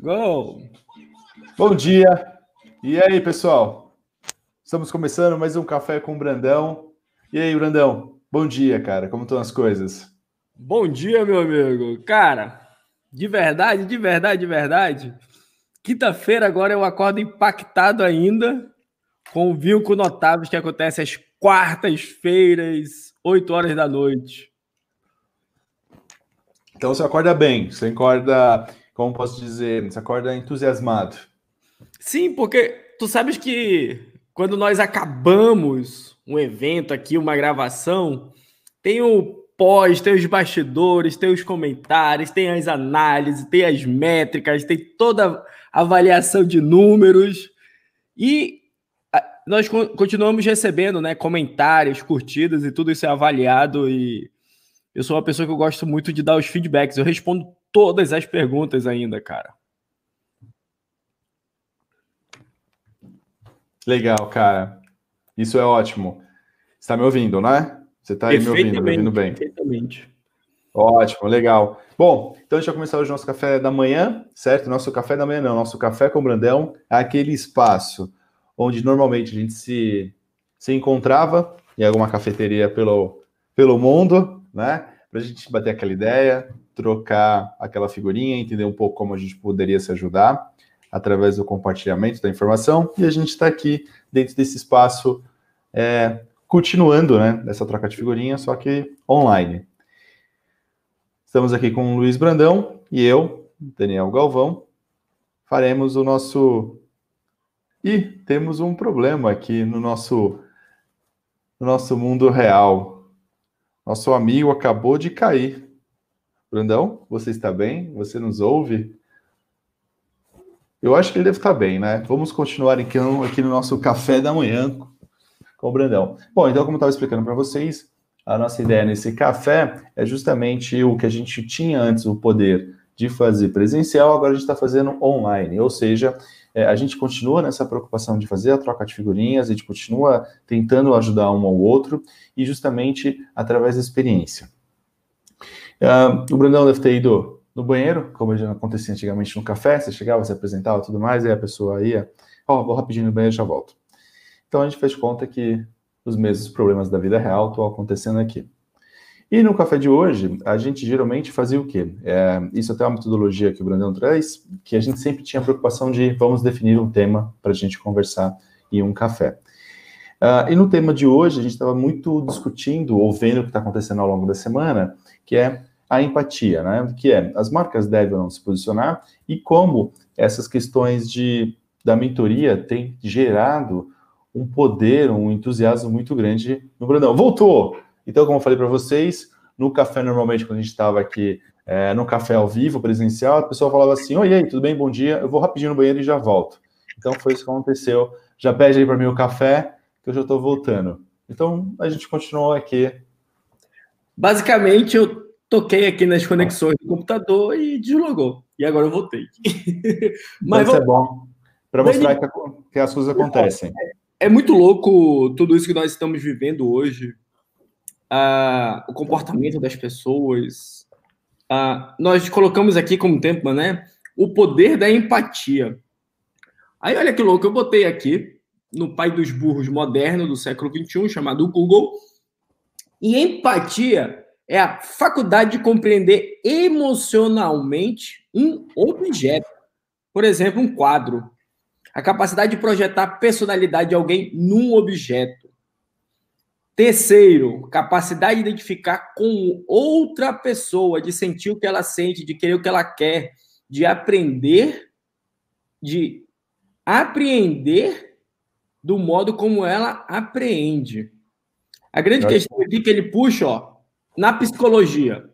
Gol! Bom dia! E aí, pessoal? Estamos começando mais um Café com o Brandão. E aí, Brandão? Bom dia, cara. Como estão as coisas? Bom dia, meu amigo. Cara, de verdade, de verdade, de verdade. Quinta-feira agora eu acordo impactado ainda com o Vinco Notáveis que acontece às quartas-feiras, 8 horas da noite. Então você acorda bem, você acorda, como posso dizer, você acorda entusiasmado. Sim, porque tu sabes que quando nós acabamos um evento aqui, uma gravação, tem o pós, tem os bastidores, tem os comentários, tem as análises, tem as métricas, tem toda a avaliação de números. E nós continuamos recebendo né, comentários, curtidas e tudo isso é avaliado. E eu sou uma pessoa que eu gosto muito de dar os feedbacks. Eu respondo todas as perguntas ainda, cara. Legal, cara. Isso é ótimo. Você está me ouvindo, né? Você está aí me ouvindo, me ouvindo bem. Perfeitamente. Ótimo, legal. Bom, então a gente vai começar hoje o nosso café da manhã, certo? Nosso café da manhã não, nosso café com Brandão é aquele espaço onde normalmente a gente se, se encontrava em alguma cafeteria pelo, pelo mundo, né? Para a gente bater aquela ideia, trocar aquela figurinha, entender um pouco como a gente poderia se ajudar através do compartilhamento da informação. E a gente está aqui dentro desse espaço é, continuando, né, essa troca de figurinha, só que online. Estamos aqui com o Luiz Brandão e eu, Daniel Galvão, faremos o nosso. E temos um problema aqui no nosso, no nosso mundo real. Nosso amigo acabou de cair. Brandão, você está bem? Você nos ouve? Eu acho que ele deve estar bem, né? Vamos continuar então aqui no nosso café da manhã com o Brandão. Bom, então, como eu estava explicando para vocês, a nossa ideia nesse café é justamente o que a gente tinha antes, o poder de fazer presencial, agora a gente está fazendo online, ou seja, é, a gente continua nessa preocupação de fazer a troca de figurinhas, a gente continua tentando ajudar um ao outro, e justamente através da experiência. Uh, o Brandão deve ter ido no banheiro, como já acontecia antigamente no café, você chegava, se apresentava tudo mais, aí a pessoa ia, ó, oh, vou rapidinho no banheiro e já volto. Então a gente fez conta que os mesmos problemas da vida real estão acontecendo aqui. E no café de hoje, a gente geralmente fazia o quê? É, isso até é uma metodologia que o Brandão traz, que a gente sempre tinha a preocupação de vamos definir um tema para a gente conversar em um café. Uh, e no tema de hoje, a gente estava muito discutindo ou vendo o que está acontecendo ao longo da semana, que é a empatia, né? Que é as marcas devem ou não se posicionar e como essas questões de, da mentoria têm gerado um poder, um entusiasmo muito grande no Brandão. Voltou! Então, como eu falei para vocês, no café, normalmente, quando a gente estava aqui é, no café ao vivo, presencial, a pessoa falava assim: Oi, aí, tudo bem? Bom dia, eu vou rapidinho no banheiro e já volto. Então, foi isso que aconteceu. Já pede aí para mim o café, que eu já estou voltando. Então, a gente continuou aqui. Basicamente, eu toquei aqui nas conexões do computador e deslogou. E agora eu voltei. Mas Isso é bom. Para mostrar que, que as coisas acontecem. É, é muito louco tudo isso que nós estamos vivendo hoje, uh, o comportamento das pessoas. Uh, nós colocamos aqui como tema, né? O poder da empatia. Aí, olha que louco, eu botei aqui no pai dos burros moderno do século XXI, chamado Google, e empatia é a faculdade de compreender emocionalmente um objeto. Por exemplo, um quadro a capacidade de projetar a personalidade de alguém num objeto. Terceiro, capacidade de identificar com outra pessoa, de sentir o que ela sente, de querer o que ela quer, de aprender, de apreender do modo como ela apreende. A grande questão aqui que ele puxa, ó, na psicologia,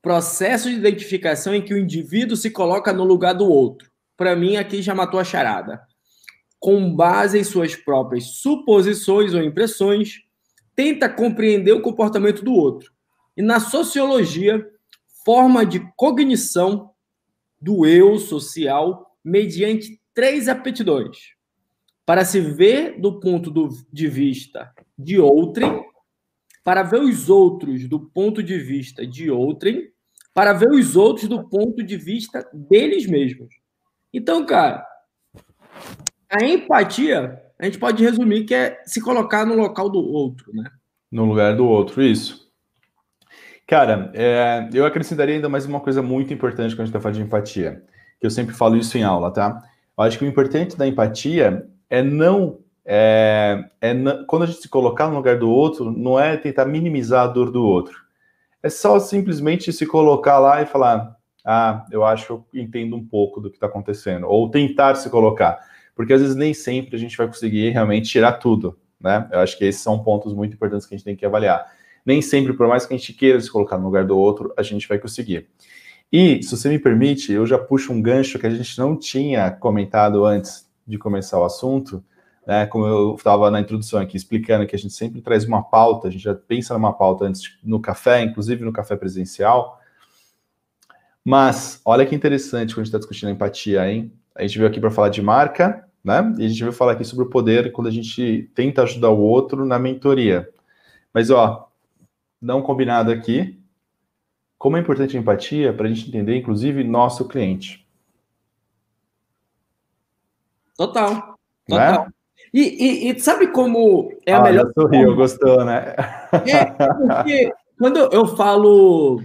processo de identificação em que o indivíduo se coloca no lugar do outro. Para mim, aqui já matou a charada com base em suas próprias suposições ou impressões, tenta compreender o comportamento do outro. E na sociologia, forma de cognição do eu social mediante três aptidões: para se ver do ponto de vista de outrem, para ver os outros do ponto de vista de outrem, para ver os outros do ponto de vista deles mesmos. Então, cara, a empatia, a gente pode resumir que é se colocar no local do outro, né? No lugar do outro, isso. Cara, é, eu acrescentaria ainda mais uma coisa muito importante quando a gente está falando de empatia, que eu sempre falo isso em aula, tá? Eu acho que o importante da empatia é não é, é, quando a gente se colocar no lugar do outro, não é tentar minimizar a dor do outro. É só simplesmente se colocar lá e falar: ah, eu acho que eu entendo um pouco do que está acontecendo, ou tentar se colocar, porque às vezes nem sempre a gente vai conseguir realmente tirar tudo, né? Eu acho que esses são pontos muito importantes que a gente tem que avaliar. Nem sempre, por mais que a gente queira se colocar no lugar do outro, a gente vai conseguir. E, se você me permite, eu já puxo um gancho que a gente não tinha comentado antes de começar o assunto, né? Como eu estava na introdução aqui explicando que a gente sempre traz uma pauta, a gente já pensa numa pauta antes no café, inclusive no café presencial. Mas olha que interessante quando a gente está discutindo a empatia, hein? A gente veio aqui para falar de marca, né? E a gente veio falar aqui sobre o poder quando a gente tenta ajudar o outro na mentoria. Mas ó, não combinado aqui. Como é importante a empatia para a gente entender, inclusive, nosso cliente. Total. Total. Né? E, e, e, sabe como é a ah, melhor. Sorriu, gostou, né? É, porque quando eu falo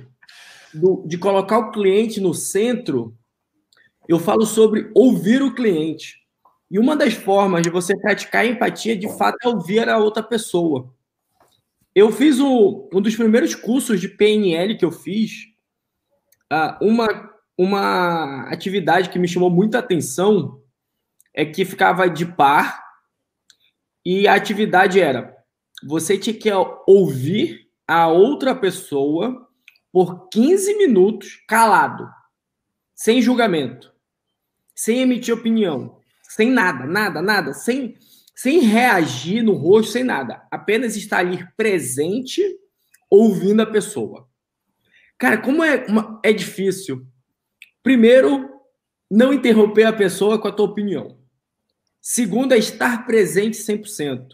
do, de colocar o cliente no centro, eu falo sobre ouvir o cliente. E uma das formas de você praticar empatia, de fato, é ouvir a outra pessoa. Eu fiz um, um dos primeiros cursos de PNL que eu fiz, uh, uma, uma atividade que me chamou muita atenção é que ficava de par e a atividade era: você tinha que ouvir a outra pessoa por 15 minutos calado, sem julgamento, sem emitir opinião, sem nada, nada, nada, sem, sem reagir no rosto, sem nada. Apenas estar ali presente, ouvindo a pessoa. Cara, como é, uma, é difícil. Primeiro, não interromper a pessoa com a tua opinião. Segundo é estar presente 100%.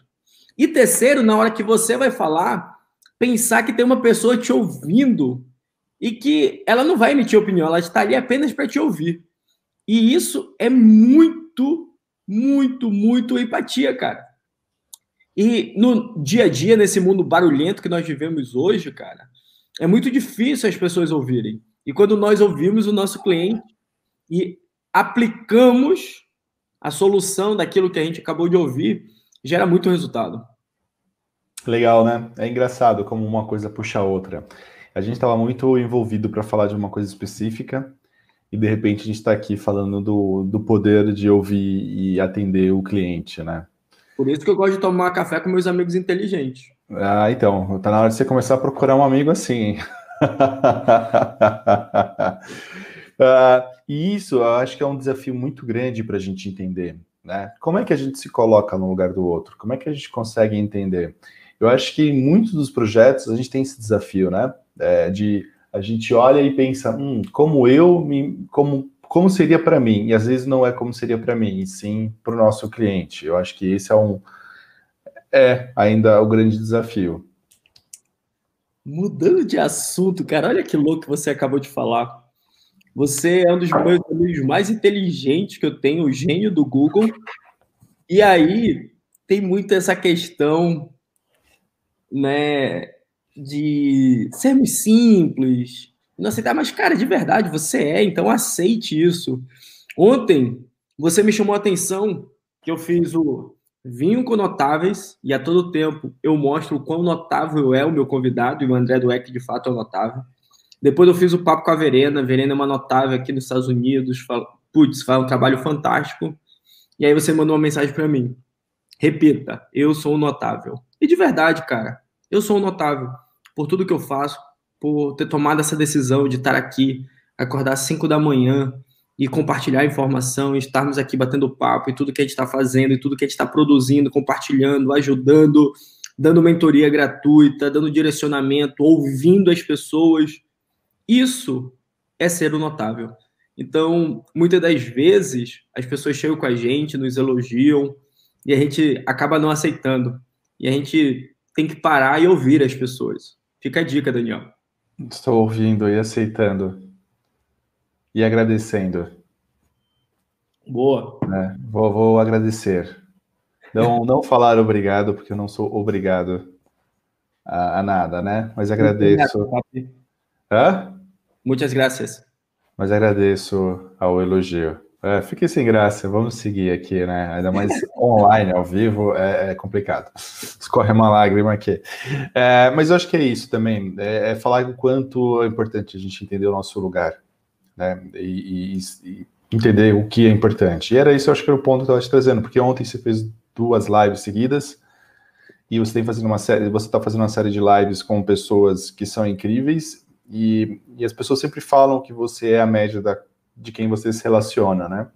E terceiro, na hora que você vai falar, pensar que tem uma pessoa te ouvindo e que ela não vai emitir opinião, ela está ali apenas para te ouvir. E isso é muito, muito, muito empatia, cara. E no dia a dia, nesse mundo barulhento que nós vivemos hoje, cara, é muito difícil as pessoas ouvirem. E quando nós ouvimos o nosso cliente e aplicamos a solução daquilo que a gente acabou de ouvir gera muito resultado. Legal, né? É engraçado como uma coisa puxa a outra. A gente estava muito envolvido para falar de uma coisa específica e de repente a gente está aqui falando do, do poder de ouvir e atender o cliente, né? Por isso que eu gosto de tomar café com meus amigos inteligentes. Ah, então, tá na hora de você começar a procurar um amigo assim. Uh, e isso eu acho que é um desafio muito grande para a gente entender. Né? Como é que a gente se coloca no lugar do outro? Como é que a gente consegue entender? Eu acho que em muitos dos projetos a gente tem esse desafio, né? É, de a gente olha e pensa, hum, como eu me, como como seria para mim? E às vezes não é como seria para mim, e sim para o nosso cliente. Eu acho que esse é um é ainda o grande desafio. Mudando de assunto, cara, olha que louco que você acabou de falar. Você é um dos meus amigos mais inteligentes que eu tenho, o gênio do Google. E aí tem muito essa questão, né, de sermos simples, não aceitar, mas cara, de verdade, você é, então aceite isso. Ontem você me chamou a atenção que eu fiz o vinho com notáveis e a todo tempo eu mostro o quão notável é o meu convidado e o André Dueck de fato é notável. Depois eu fiz o papo com a Verena. A Verena é uma notável aqui nos Estados Unidos. Fala, putz, faz um trabalho fantástico. E aí você mandou uma mensagem para mim. Repita, eu sou um notável. E de verdade, cara, eu sou um notável por tudo que eu faço, por ter tomado essa decisão de estar aqui, acordar às 5 da manhã e compartilhar informação, e estarmos aqui batendo papo e tudo que a gente está fazendo, e tudo que a gente está produzindo, compartilhando, ajudando, dando mentoria gratuita, dando direcionamento, ouvindo as pessoas. Isso é ser o notável. Então, muitas das vezes, as pessoas chegam com a gente, nos elogiam, e a gente acaba não aceitando. E a gente tem que parar e ouvir as pessoas. Fica a dica, Daniel. Estou ouvindo e aceitando. E agradecendo. Boa. É, vou, vou agradecer. Não, não falar obrigado, porque eu não sou obrigado a, a nada, né? Mas agradeço. Hã? Muitas graças. Mas agradeço ao elogio. É, fiquei sem graça, vamos seguir aqui, né? Ainda mais online, ao vivo, é, é complicado. Escorre uma lágrima aqui. É, mas eu acho que é isso também, é, é, falar o quanto é importante a gente entender o nosso lugar, né? E, e, e, entender o que é importante. E era isso, eu acho que era o ponto que eu estava te trazendo, porque ontem você fez duas lives seguidas, e você tem fazendo uma série, você está fazendo uma série de lives com pessoas que são incríveis, e, e as pessoas sempre falam que você é a média da de quem você se relaciona, né?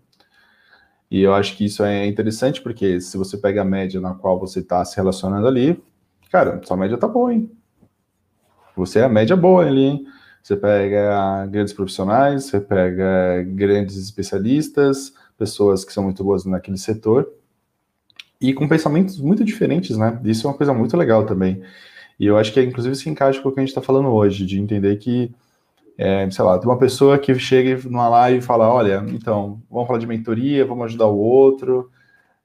E eu acho que isso é interessante porque se você pega a média na qual você está se relacionando ali, cara, sua média tá boa, hein? Você é a média boa ali, hein? Você pega grandes profissionais, você pega grandes especialistas, pessoas que são muito boas naquele setor e com pensamentos muito diferentes, né? Isso é uma coisa muito legal também. E eu acho que, inclusive, se encaixa com o que a gente está falando hoje, de entender que é, sei lá, tem uma pessoa que chega numa live e fala, olha, então, vamos falar de mentoria, vamos ajudar o outro,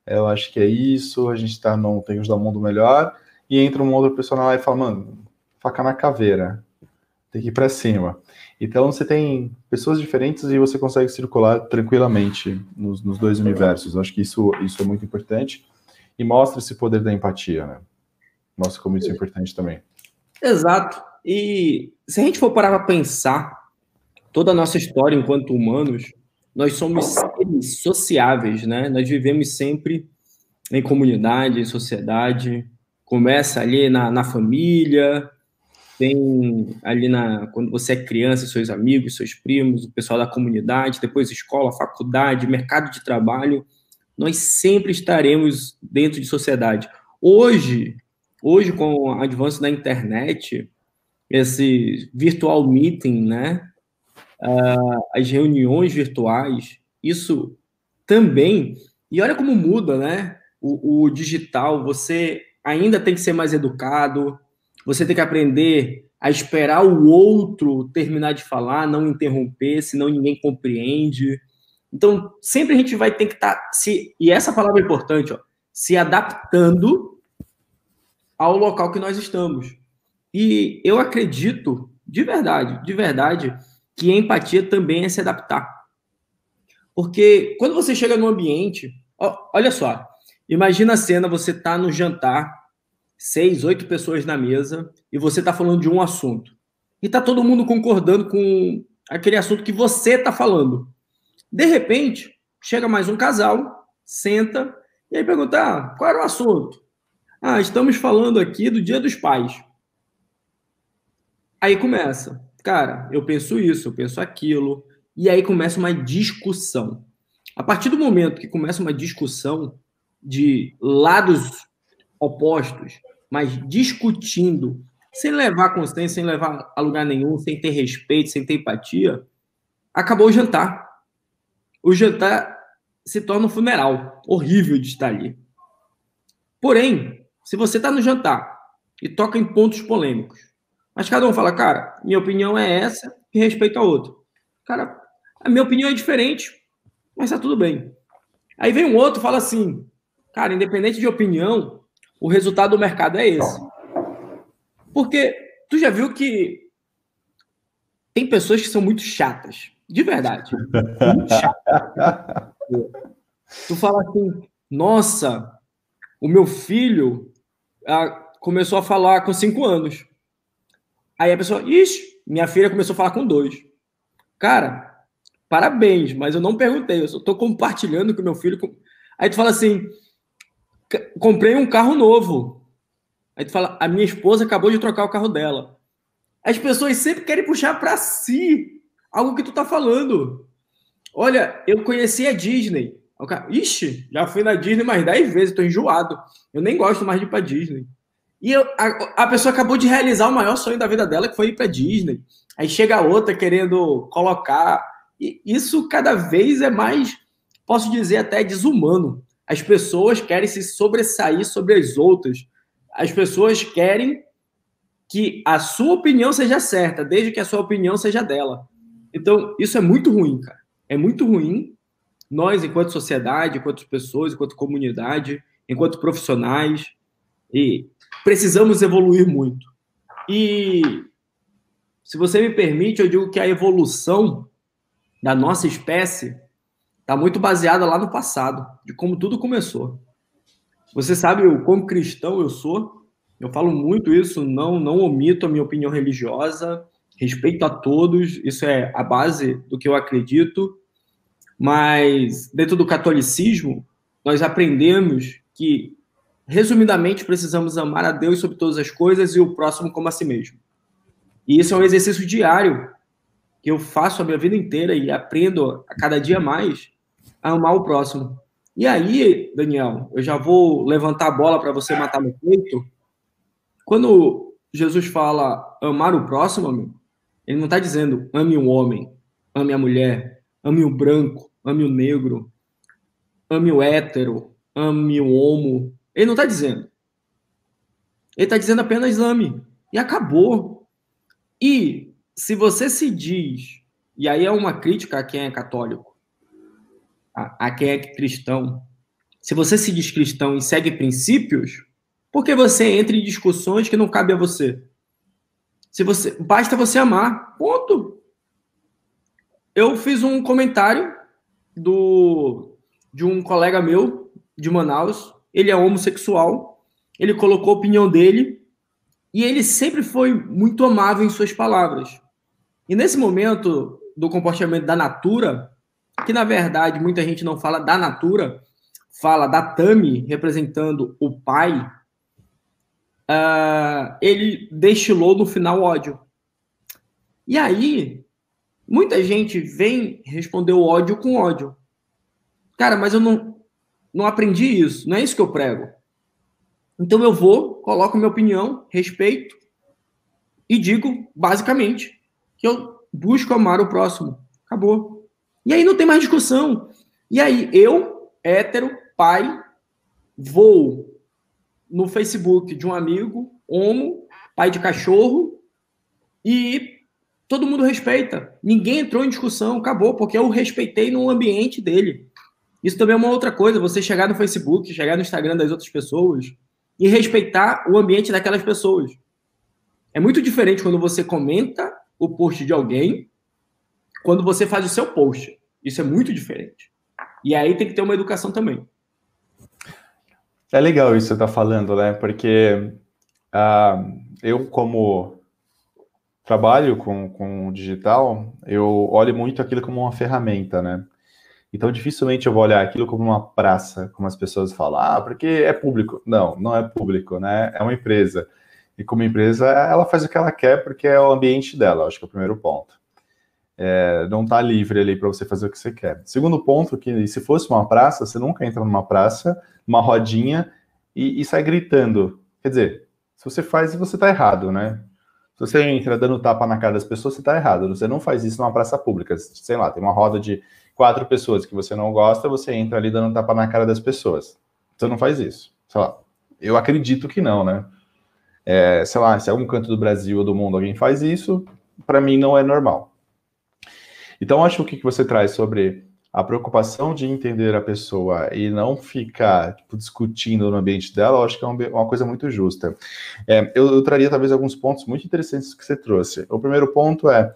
eu acho que é isso, a gente tá, não tem que ajudar o mundo melhor, e entra uma outra pessoa na live e fala, mano, faca na caveira, tem que ir para cima. Então você tem pessoas diferentes e você consegue circular tranquilamente nos, nos dois universos. Eu acho que isso, isso é muito importante e mostra esse poder da empatia, né? Mostra como isso é importante também. Exato. E se a gente for parar para pensar toda a nossa história enquanto humanos, nós somos seres sociáveis, né? Nós vivemos sempre em comunidade, em sociedade. Começa ali na, na família, tem ali na quando você é criança, seus amigos, seus primos, o pessoal da comunidade, depois escola, faculdade, mercado de trabalho. Nós sempre estaremos dentro de sociedade. Hoje, hoje com o avanço da internet, esse virtual meeting, né? Uh, as reuniões virtuais, isso também. E olha como muda, né? O, o, digital, você ainda tem que ser mais educado, você tem que aprender a esperar o outro terminar de falar, não interromper, senão ninguém compreende. Então, sempre a gente vai ter que estar tá se e essa palavra é importante, ó, se adaptando ao local que nós estamos. E eu acredito, de verdade, de verdade, que empatia também é se adaptar. Porque quando você chega no ambiente, ó, olha só, imagina a cena, você está no jantar, seis, oito pessoas na mesa, e você está falando de um assunto. E está todo mundo concordando com aquele assunto que você está falando. De repente, chega mais um casal, senta, e aí pergunta: ah, qual era o assunto? Ah, estamos falando aqui do Dia dos Pais. Aí começa, cara, eu penso isso, eu penso aquilo, e aí começa uma discussão. A partir do momento que começa uma discussão de lados opostos, mas discutindo, sem levar consciência, sem levar a lugar nenhum, sem ter respeito, sem ter empatia, acabou o jantar. O jantar se torna um funeral, horrível de estar ali. Porém, se você está no jantar e toca em pontos polêmicos, mas cada um fala, cara, minha opinião é essa e respeito a outro. Cara, a minha opinião é diferente, mas tá tudo bem. Aí vem um outro e fala assim, cara, independente de opinião, o resultado do mercado é esse. Porque tu já viu que tem pessoas que são muito chatas, de verdade. Muito chatas. tu fala assim, nossa, o meu filho ah, começou a falar com cinco anos. Aí a pessoa, ixi, minha filha começou a falar com dois. Cara, parabéns, mas eu não perguntei, eu só tô compartilhando com meu filho. Aí tu fala assim, comprei um carro novo. Aí tu fala, a minha esposa acabou de trocar o carro dela. As pessoas sempre querem puxar para si algo que tu tá falando. Olha, eu conheci a Disney. Ixi, já fui na Disney mais 10 vezes, tô enjoado. Eu nem gosto mais de ir pra Disney. E eu, a, a, pessoa acabou de realizar o maior sonho da vida dela, que foi ir para Disney. Aí chega a outra querendo colocar. E isso cada vez é mais, posso dizer, até desumano. As pessoas querem se sobressair sobre as outras. As pessoas querem que a sua opinião seja certa, desde que a sua opinião seja dela. Então, isso é muito ruim, cara. É muito ruim. Nós, enquanto sociedade, enquanto pessoas, enquanto comunidade, enquanto profissionais, e precisamos evoluir muito. E se você me permite, eu digo que a evolução da nossa espécie está muito baseada lá no passado, de como tudo começou. Você sabe o quão cristão eu sou? Eu falo muito isso, não não omito a minha opinião religiosa, respeito a todos, isso é a base do que eu acredito. Mas dentro do catolicismo, nós aprendemos que resumidamente precisamos amar a Deus sobre todas as coisas e o próximo como a si mesmo. E isso é um exercício diário que eu faço a minha vida inteira e aprendo a cada dia mais a amar o próximo. E aí, Daniel, eu já vou levantar a bola para você matar no peito. Quando Jesus fala amar o próximo, ele não está dizendo ame o homem, ame a mulher, ame o branco, ame o negro, ame o hétero, ame o homo. Ele não está dizendo. Ele está dizendo apenas ame. E acabou. E se você se diz, e aí é uma crítica a quem é católico, a, a quem é cristão, se você se diz cristão e segue princípios, por que você entra em discussões que não cabem a você? Se você basta você amar, ponto. Eu fiz um comentário do de um colega meu de Manaus, ele é homossexual, ele colocou a opinião dele e ele sempre foi muito amável em suas palavras. E nesse momento do comportamento da natura, que na verdade muita gente não fala da Natura, fala da Tami representando o pai, uh, ele destilou no final ódio. E aí, muita gente vem responder o ódio com ódio. Cara, mas eu não, não aprendi isso, não é isso que eu prego. Então eu vou, coloco minha opinião, respeito e digo, basicamente, que eu busco amar o próximo. Acabou. E aí não tem mais discussão. E aí, eu, hétero, pai, vou no Facebook de um amigo, homo, pai de cachorro, e todo mundo respeita. Ninguém entrou em discussão, acabou, porque eu respeitei no ambiente dele. Isso também é uma outra coisa, você chegar no Facebook, chegar no Instagram das outras pessoas e respeitar o ambiente daquelas pessoas. É muito diferente quando você comenta o post de alguém quando você faz o seu post. Isso é muito diferente. E aí tem que ter uma educação também. É legal isso que você está falando, né? Porque uh, eu, como trabalho com, com digital, eu olho muito aquilo como uma ferramenta, né? Então, dificilmente eu vou olhar aquilo como uma praça, como as pessoas falam, ah, porque é público. Não, não é público, né? É uma empresa. E como empresa, ela faz o que ela quer porque é o ambiente dela, acho que é o primeiro ponto é, não está livre ali para você fazer o que você quer. Segundo ponto, que se fosse uma praça, você nunca entra numa praça, numa rodinha e, e sai gritando. Quer dizer, se você faz, você está errado, né? Se você entra dando tapa na cara das pessoas, você está errado. Você não faz isso numa praça pública. Sei lá, tem uma roda de quatro pessoas que você não gosta, você entra ali dando tapa na cara das pessoas. Você não faz isso. Sei lá. Eu acredito que não, né? É, sei lá, se algum canto do Brasil ou do mundo alguém faz isso, para mim não é normal. Então, acho que o que você traz sobre a preocupação de entender a pessoa e não ficar tipo, discutindo no ambiente dela, eu acho que é uma coisa muito justa. É, eu, eu, traria talvez alguns pontos muito interessantes que você trouxe. O primeiro ponto é,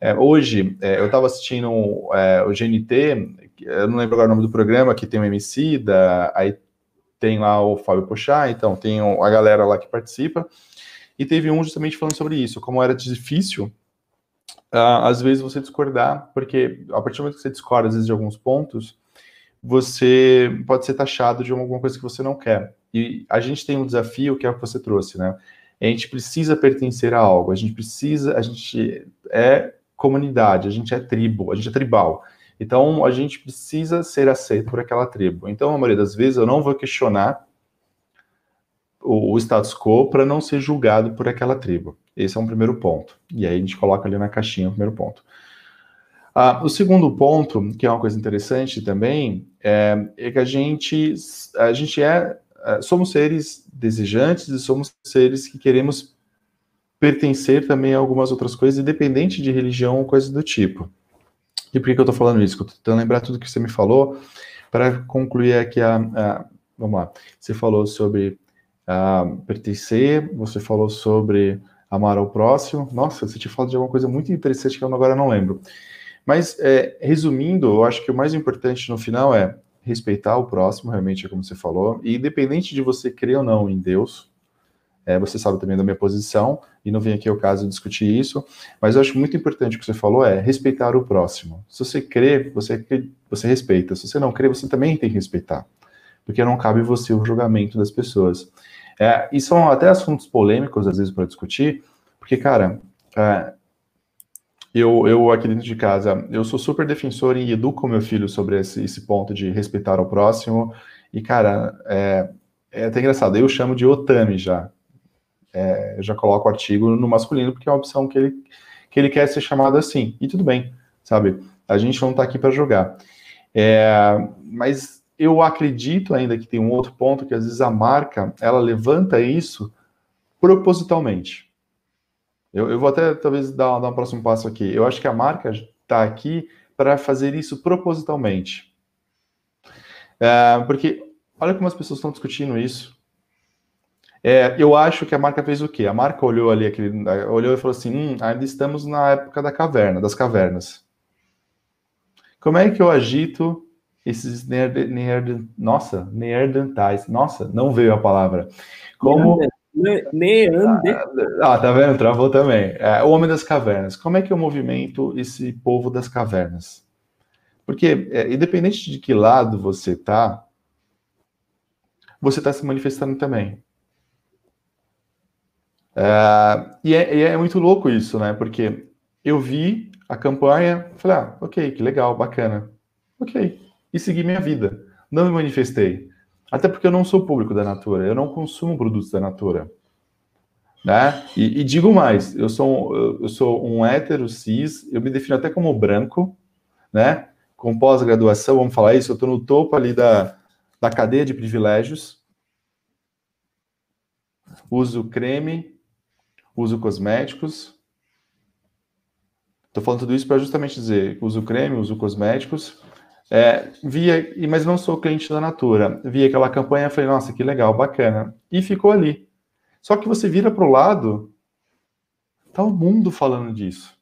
é hoje é, eu estava assistindo é, o GNT, eu não lembro agora o nome do programa, que tem o MC, da, aí tem lá o Fábio Pochá, então tem a galera lá que participa, e teve um justamente falando sobre isso, como era difícil uh, às vezes você discordar, porque a partir do momento que você discorda, às vezes, de alguns pontos, você pode ser taxado de alguma coisa que você não quer. E a gente tem um desafio que é o que você trouxe, né? A gente precisa pertencer a algo, a gente precisa, a gente é comunidade, a gente é tribo, a gente é tribal. Então, a gente precisa ser aceito por aquela tribo. Então, a maioria das vezes, eu não vou questionar o, status quo para não ser julgado por aquela tribo. Esse é um primeiro ponto. E aí a gente coloca ali na caixinha o primeiro ponto. Ah, o segundo ponto, que é uma coisa interessante também, é, é que a gente, a gente é, é, somos seres desejantes e somos seres que queremos pertencer também a algumas outras coisas, independente de religião ou coisa do tipo. E por que, que eu estou falando isso? Estou tentando lembrar tudo que você me falou para concluir aqui a, a, Vamos lá. Você falou sobre pertencer, você falou sobre amar ao próximo. Nossa, você te falou de alguma coisa muito interessante que eu agora não lembro. Mas, é, resumindo, eu acho que o mais importante no final é respeitar o próximo, realmente é como você falou, e independente de você crer ou não em Deus, é, você sabe também da minha posição, e não vem aqui o caso discutir isso, mas eu acho muito importante o que você falou é respeitar o próximo. Se você crê, você, você respeita. Se você não crê, você também tem que respeitar. Porque não cabe você o julgamento das pessoas. É, e são até assuntos polêmicos, às vezes, para discutir, porque, cara, é, eu, eu aqui dentro de casa, eu sou super defensor e educo meu filho sobre esse, esse ponto de respeitar o próximo. E, cara, é, é até engraçado, eu chamo de otami já. É, eu já coloco o artigo no masculino, porque é uma opção que ele, que ele quer ser chamado assim. E tudo bem, sabe? A gente não está aqui para jogar. É, mas eu acredito ainda que tem um outro ponto que às vezes a marca ela levanta isso propositalmente. Eu, eu vou até talvez dar, dar um próximo passo aqui. Eu acho que a marca está aqui para fazer isso propositalmente. É, porque olha como as pessoas estão discutindo isso. É, eu acho que a marca fez o quê? A marca olhou ali, aquele, olhou e falou assim: hum, ainda estamos na época da caverna, das cavernas. Como é que eu agito esses nerd, nossa, neandertais? Nossa, não veio a palavra. Como Neander. Ah, tá vendo? Travou também. É, o Homem das Cavernas. Como é que eu movimento esse povo das cavernas? Porque, é, independente de que lado você tá, você está se manifestando também. É, e, é, e, é, muito louco isso, né? Porque eu vi a campanha, falei, ah, ok, que legal, bacana. Ok. E segui minha vida. Não me manifestei. Até porque eu não sou público da Natura, eu não consumo produtos da Natura. Né? E, e digo mais, eu sou, eu sou um hétero cis, eu me defino até como branco, né? Com pós-graduação, vamos falar isso, eu estou no topo ali da, da cadeia de privilégios. Uso creme, uso cosméticos. Estou falando tudo isso para justamente dizer, uso creme, uso cosméticos, é, via, mas não sou cliente da Natura. Vi aquela campanha e falei, nossa, que legal, bacana. E ficou ali. Só que você vira para o lado, tá o mundo falando disso.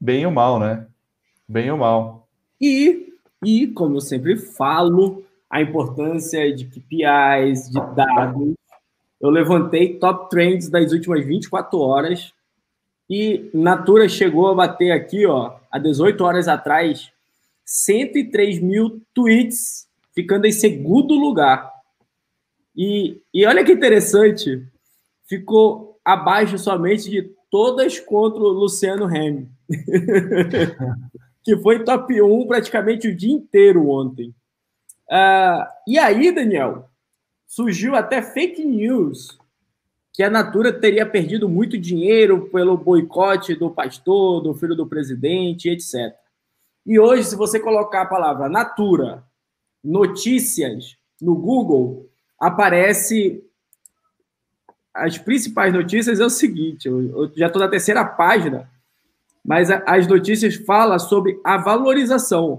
Bem ou mal, né? Bem ou mal. E, e como eu sempre falo, a importância de KPIs, de dados. Eu levantei top trends das últimas 24 horas e Natura chegou a bater aqui, ó, há 18 horas atrás, 103 mil tweets, ficando em segundo lugar. E, e olha que interessante, ficou abaixo somente de todas contra o Luciano Remy, que foi top 1 praticamente o dia inteiro ontem. Uh, e aí, Daniel, surgiu até fake news que a Natura teria perdido muito dinheiro pelo boicote do pastor, do filho do presidente, etc. E hoje, se você colocar a palavra Natura, notícias no Google, aparece as principais notícias é o seguinte, eu, já estou na terceira página, mas as notícias falam sobre a valorização,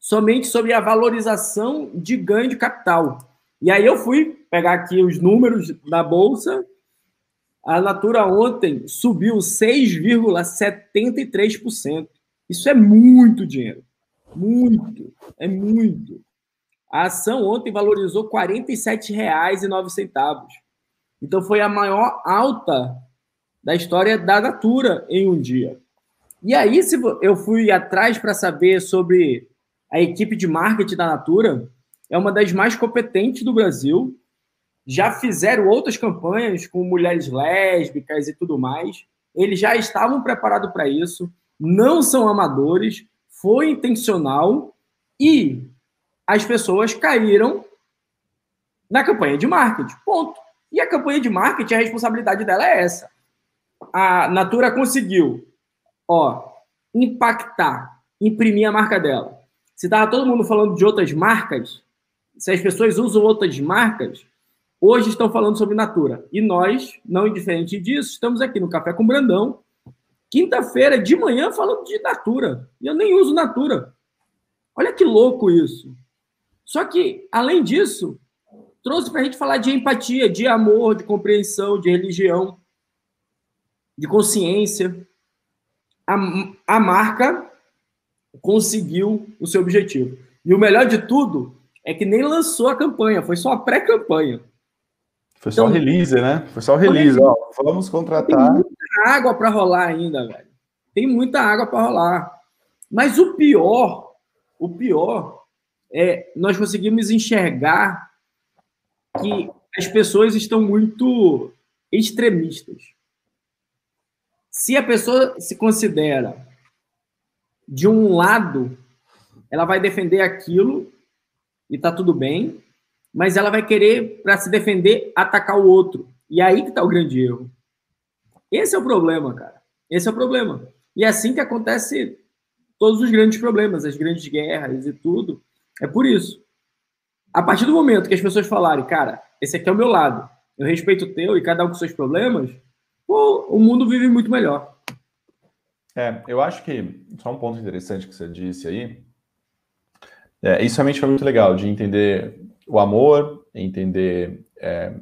somente sobre a valorização de ganho de capital. E aí eu fui pegar aqui os números da bolsa. A Natura ontem subiu 6,73%. Isso é muito dinheiro. Muito. É muito. A ação ontem valorizou R$ 47,09. Então foi a maior alta da história da Natura em um dia. E aí, se eu fui atrás para saber sobre a equipe de marketing da Natura, é uma das mais competentes do Brasil. Já fizeram outras campanhas com mulheres lésbicas e tudo mais. Eles já estavam preparados para isso não são amadores, foi intencional e as pessoas caíram na campanha de marketing. Ponto. E a campanha de marketing, a responsabilidade dela é essa. A Natura conseguiu, ó, impactar, imprimir a marca dela. Se estava todo mundo falando de outras marcas, se as pessoas usam outras marcas, hoje estão falando sobre Natura. E nós, não indiferente disso, estamos aqui no Café com Brandão, quinta-feira de manhã falando de Natura. E eu nem uso Natura. Olha que louco isso. Só que, além disso, trouxe para a gente falar de empatia, de amor, de compreensão, de religião, de consciência. A, a marca conseguiu o seu objetivo. E o melhor de tudo é que nem lançou a campanha, foi só a pré-campanha. Foi só então, o release, né? Foi só o release. Ó, vamos contratar. Tem muita água para rolar ainda, velho. Tem muita água para rolar. Mas o pior, o pior é nós conseguimos enxergar que as pessoas estão muito extremistas. Se a pessoa se considera de um lado, ela vai defender aquilo e tá tudo bem mas ela vai querer, para se defender, atacar o outro. E aí que está o grande erro. Esse é o problema, cara. Esse é o problema. E é assim que acontece todos os grandes problemas, as grandes guerras e tudo. É por isso. A partir do momento que as pessoas falarem, cara, esse aqui é o meu lado, eu respeito o teu e cada um com seus problemas, pô, o mundo vive muito melhor. É, eu acho que só um ponto interessante que você disse aí. É, isso realmente foi muito legal de entender o amor, entender é,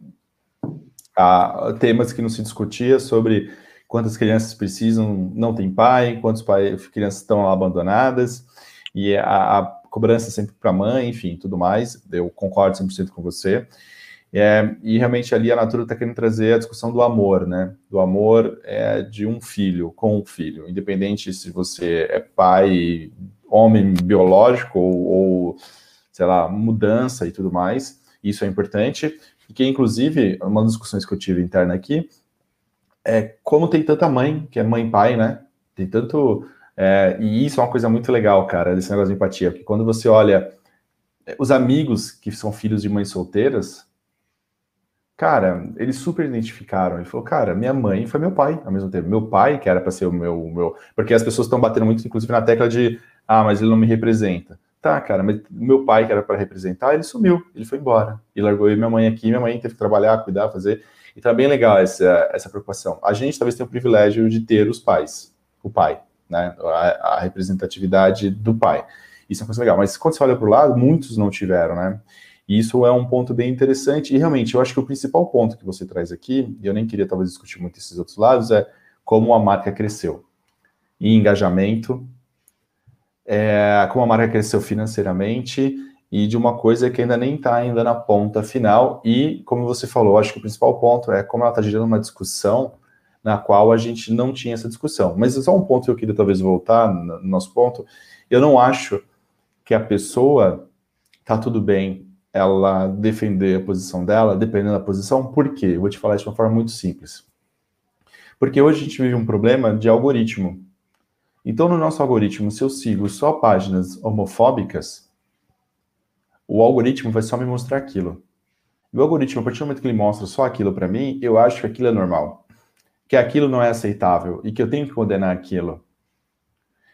a, temas que não se discutia sobre quantas crianças precisam, não tem pai, quantas crianças estão lá abandonadas, e a, a cobrança sempre para a mãe, enfim, tudo mais. Eu concordo 100% com você. É, e realmente ali a Natura está querendo trazer a discussão do amor, né? Do amor é, de um filho com um filho, independente se você é pai, homem biológico ou, ou sei lá, mudança e tudo mais. Isso é importante, porque inclusive uma das discussões que eu tive interna aqui é como tem tanta mãe, que é mãe pai, né? Tem tanto. É, e isso é uma coisa muito legal, cara, desse negócio de empatia, porque quando você olha é, os amigos que são filhos de mães solteiras, cara, eles super identificaram. Ele falou, cara, minha mãe foi meu pai ao mesmo tempo. Meu pai, que era para ser o meu, meu. Porque as pessoas estão batendo muito, inclusive, na tecla de, ah, mas ele não me representa. Tá, cara, mas meu pai, que era para representar, ele sumiu, ele foi embora. E largou eu minha mãe aqui, minha mãe teve que trabalhar, cuidar, fazer. E tá bem legal essa, essa preocupação. A gente talvez tenha o privilégio de ter os pais, o pai, né? A, a representatividade do pai. Isso é uma coisa legal. Mas quando você olha para o lado, muitos não tiveram, né? E isso é um ponto bem interessante. E realmente, eu acho que o principal ponto que você traz aqui, e eu nem queria talvez discutir muito esses outros lados, é como a marca cresceu. Em engajamento, é, como a marca cresceu financeiramente e de uma coisa que ainda nem está ainda na ponta final. E, como você falou, acho que o principal ponto é como ela está gerando uma discussão na qual a gente não tinha essa discussão. Mas só um ponto que eu queria talvez voltar no nosso ponto. Eu não acho que a pessoa tá tudo bem ela defender a posição dela, dependendo da posição. Por quê? Eu vou te falar de uma forma muito simples. Porque hoje a gente vive um problema de algoritmo. Então, no nosso algoritmo, se eu sigo só páginas homofóbicas, o algoritmo vai só me mostrar aquilo. E o algoritmo, a partir do momento que ele mostra só aquilo para mim, eu acho que aquilo é normal. Que aquilo não é aceitável e que eu tenho que condenar aquilo.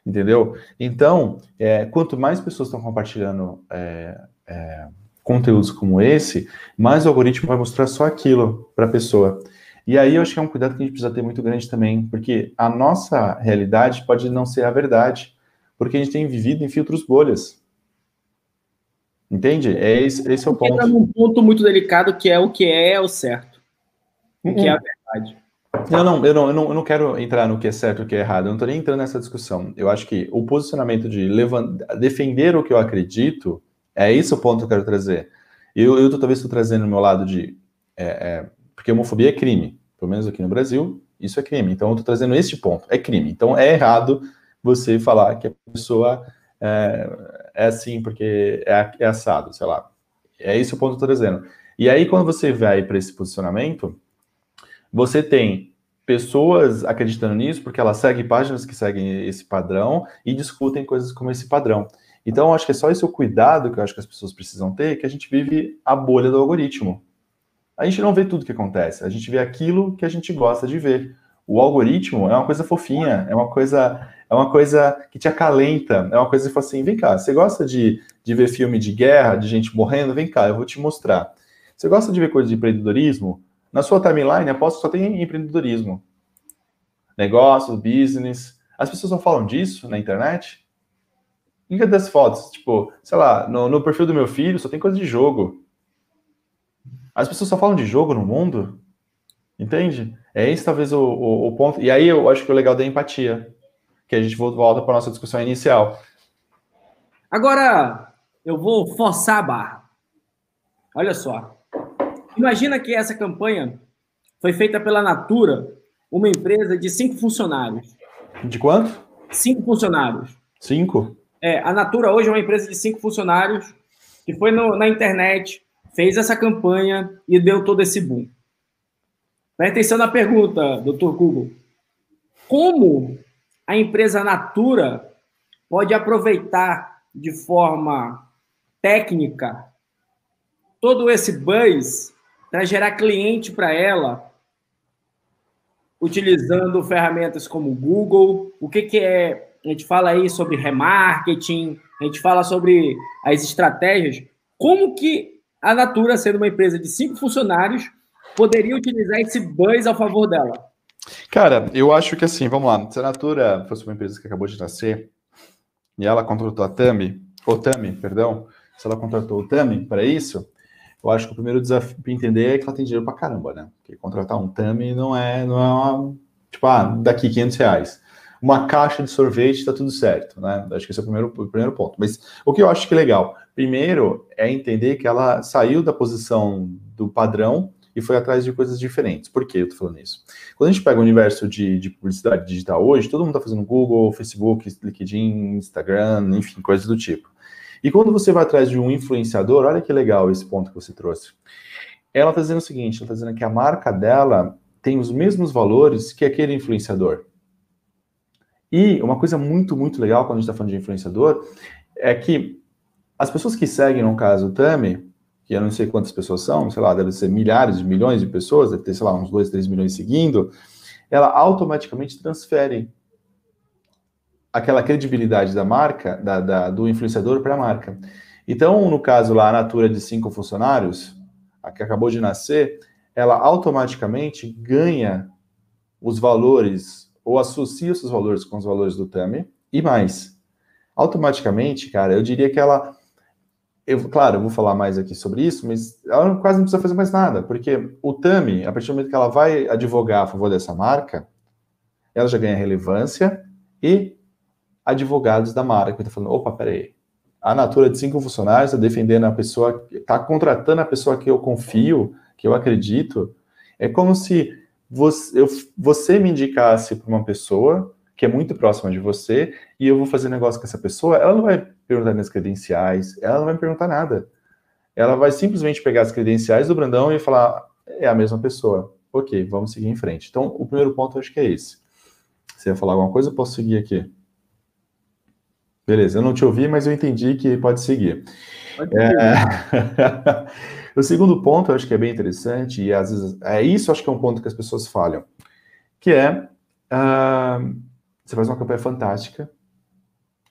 Entendeu? Então, é, quanto mais pessoas estão compartilhando é, é, conteúdos como esse, mais o algoritmo vai mostrar só aquilo para a pessoa. E aí eu acho que é um cuidado que a gente precisa ter muito grande também, porque a nossa realidade pode não ser a verdade, porque a gente tem vivido em filtros bolhas. Entende? É esse, esse é o ponto. Entra num ponto muito delicado que é o que é o certo. O que é a verdade. Não, não, eu não, eu não, eu não quero entrar no que é certo e o que é errado. Eu não estou nem entrando nessa discussão. Eu acho que o posicionamento de levantar, defender o que eu acredito é esse o ponto que eu quero trazer. Eu, eu tô, talvez estou trazendo o meu lado de é, é, porque homofobia é crime. Pelo menos aqui no Brasil, isso é crime. Então, eu estou trazendo este ponto. É crime. Então, é errado você falar que a pessoa é, é assim porque é, é, assado, sei lá. É esse o ponto que eu estou trazendo. E aí, quando você vai para esse posicionamento, você tem pessoas acreditando nisso porque elas seguem páginas que seguem esse padrão e discutem coisas como esse padrão. Então, acho que é só esse o cuidado que eu acho que as pessoas precisam ter, que a gente vive a bolha do algoritmo a gente não vê tudo que acontece, a gente vê aquilo que a gente gosta de ver. O algoritmo é uma coisa fofinha, é uma coisa, é uma coisa que te acalenta, é uma coisa que fala assim, vem cá, você gosta de, de ver filme de guerra, de gente morrendo? Vem cá, eu vou te mostrar. Você gosta de ver coisa de empreendedorismo? Na sua timeline, aposto que só tem empreendedorismo. negócios, business. As pessoas só falam disso na internet. E cadê as fotos? Tipo, sei lá, no, no perfil do meu filho só tem coisa de jogo. As pessoas só falam de jogo no mundo? Entende? É esse talvez o, o, o ponto. E aí eu acho que o legal da empatia, que a gente volta para nossa discussão inicial. Agora, eu vou forçar a barra. Olha só. Imagina que essa campanha foi feita pela Natura, uma empresa de cinco funcionários. De quanto? Cinco funcionários. Cinco? É, a Natura hoje é uma empresa de cinco funcionários que foi no, na internet, fez essa campanha e deu todo esse boom. Presta atenção na pergunta, doutor Google. Como a empresa Natura pode aproveitar de forma técnica todo esse buzz para gerar cliente para ela, utilizando ferramentas como Google? O que, que é? A gente fala aí sobre remarketing, a gente fala sobre as estratégias. Como que a Natura, sendo uma empresa de cinco funcionários, poderia utilizar esse buzz a favor dela? Cara, eu acho que assim, vamos lá. Se a Natura fosse uma empresa que acabou de nascer e ela contratou a Tami, ou Tami, perdão, se ela contratou o Tami para isso, eu acho que o primeiro desafio para entender é que ela tem dinheiro para caramba, né? Porque contratar um Tami não é, não é uma, tipo, ah, daqui 500 reais. Uma caixa de sorvete está tudo certo, né? Acho que esse é o primeiro, o primeiro ponto. Mas o que eu acho que é legal, primeiro, é entender que ela saiu da posição do padrão e foi atrás de coisas diferentes. Por que eu estou falando isso? Quando a gente pega o universo de, de publicidade digital hoje, todo mundo está fazendo Google, Facebook, LinkedIn, Instagram, enfim, coisas do tipo. E quando você vai atrás de um influenciador, olha que legal esse ponto que você trouxe. Ela está dizendo o seguinte: ela está dizendo que a marca dela tem os mesmos valores que aquele influenciador. E uma coisa muito, muito legal quando a gente está falando de influenciador é que as pessoas que seguem, no caso, o Tami, que eu não sei quantas pessoas são, sei lá, deve ser milhares milhões de pessoas, deve ter, sei lá, uns 2, 3 milhões seguindo, ela automaticamente transfere aquela credibilidade da marca, da, da do influenciador para a marca. Então, no caso lá, a Natura de cinco funcionários, a que acabou de nascer, ela automaticamente ganha os valores ou associa os valores com os valores do Tami e mais. Automaticamente, cara, eu diria que ela eu, claro, eu vou falar mais aqui sobre isso, mas ela quase não precisa fazer mais nada, porque o Tami, a partir do momento que ela vai advogar a favor dessa marca, ela já ganha relevância e advogados da marca que está falando, opa, peraí, a Natura de cinco funcionários está defendendo a pessoa, está contratando a pessoa que eu confio, que eu acredito. É como se você, eu, você me indicasse para uma pessoa que é muito próxima de você e eu vou fazer negócio com essa pessoa, ela não vai perguntar minhas credenciais, ela não vai me perguntar nada. Ela vai simplesmente pegar as credenciais do Brandão e falar, é a mesma pessoa. Ok, vamos seguir em frente. Então, o primeiro ponto eu acho que é esse. Você ia falar alguma coisa? Eu posso seguir aqui. Beleza, eu não te ouvi, mas eu entendi que pode seguir. Pode é... o segundo ponto, eu acho que é bem interessante, e às vezes é isso, acho que é um ponto que as pessoas falham, que é uh, você faz uma campanha fantástica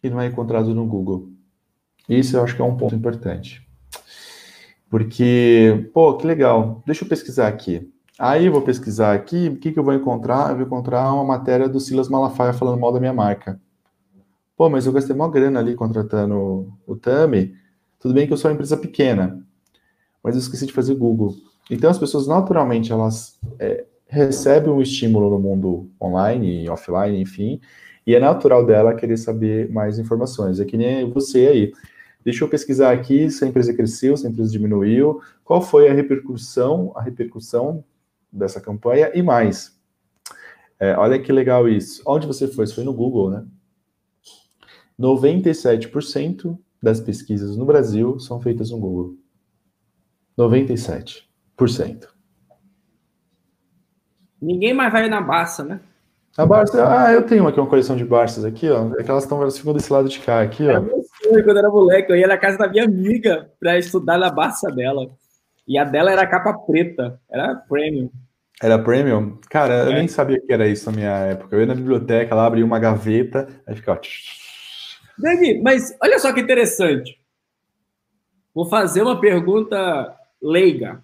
e não é encontrado no Google. Isso eu acho que é um ponto importante. Porque, pô, que legal, deixa eu pesquisar aqui. Aí eu vou pesquisar aqui, o que, que eu vou encontrar? Eu vou encontrar uma matéria do Silas Malafaia falando mal da minha marca. Pô, mas eu gastei uma grana ali contratando o Tami. Tudo bem que eu sou uma empresa pequena, mas eu esqueci de fazer Google. Então as pessoas naturalmente elas é, recebem um estímulo no mundo online e offline, enfim, e é natural dela querer saber mais informações. É que nem você aí. Deixa eu pesquisar aqui se a empresa cresceu, se a empresa diminuiu, qual foi a repercussão, a repercussão dessa campanha e mais. É, olha que legal isso. Onde você foi? Foi no Google, né? 97% das pesquisas no Brasil são feitas no Google. 97%. Ninguém mais vai na Barça, né? A Barça, ah, eu tenho aqui uma coleção de Barças aqui, ó. É que elas estão, elas ficam desse lado de cá, aqui, ó. Sonho quando era moleque. Eu ia na casa da minha amiga para estudar na Barça dela. E a dela era capa preta, era premium. Era premium? Cara, é. eu nem sabia que era isso na minha época. Eu ia na biblioteca, lá abria uma gaveta, aí ficava. Dani, mas olha só que interessante. Vou fazer uma pergunta leiga.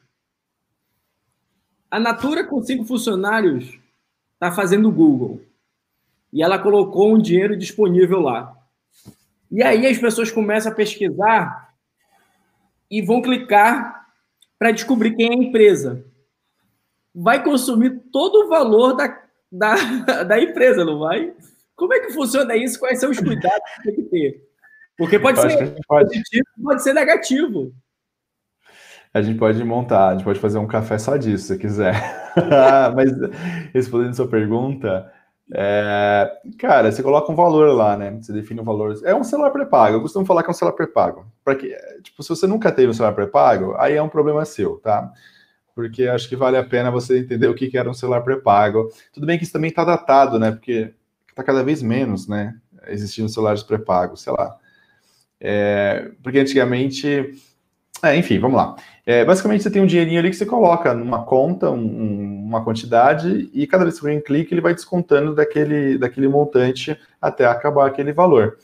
A Natura com cinco funcionários está fazendo Google. e ela colocou um dinheiro disponível lá. E aí as pessoas começam a pesquisar e vão clicar para descobrir quem é a empresa. Vai consumir todo o valor da, da, da empresa, não vai? Como é que funciona isso? Quais são os cuidados que tem que ter? Porque pode ser pode. positivo, pode ser negativo. A gente pode montar, a gente pode fazer um café só disso, se quiser. Mas respondendo sua pergunta, é, cara, você coloca um valor lá, né? Você define um valor. É um celular pré-pago. Eu costumo falar que é um celular pré-pago. Para que, tipo, se você nunca teve um celular pré-pago, aí é um problema seu, tá? Porque acho que vale a pena você entender o que era um celular pré-pago. Tudo bem que isso também está datado, né? Porque está cada vez menos, né? Existindo celulares pré-pagos, sei lá. É, porque antigamente. É, enfim, vamos lá. É, basicamente, você tem um dinheirinho ali que você coloca numa conta, um, uma quantidade, e cada vez que você um clique, ele vai descontando daquele, daquele montante até acabar aquele valor.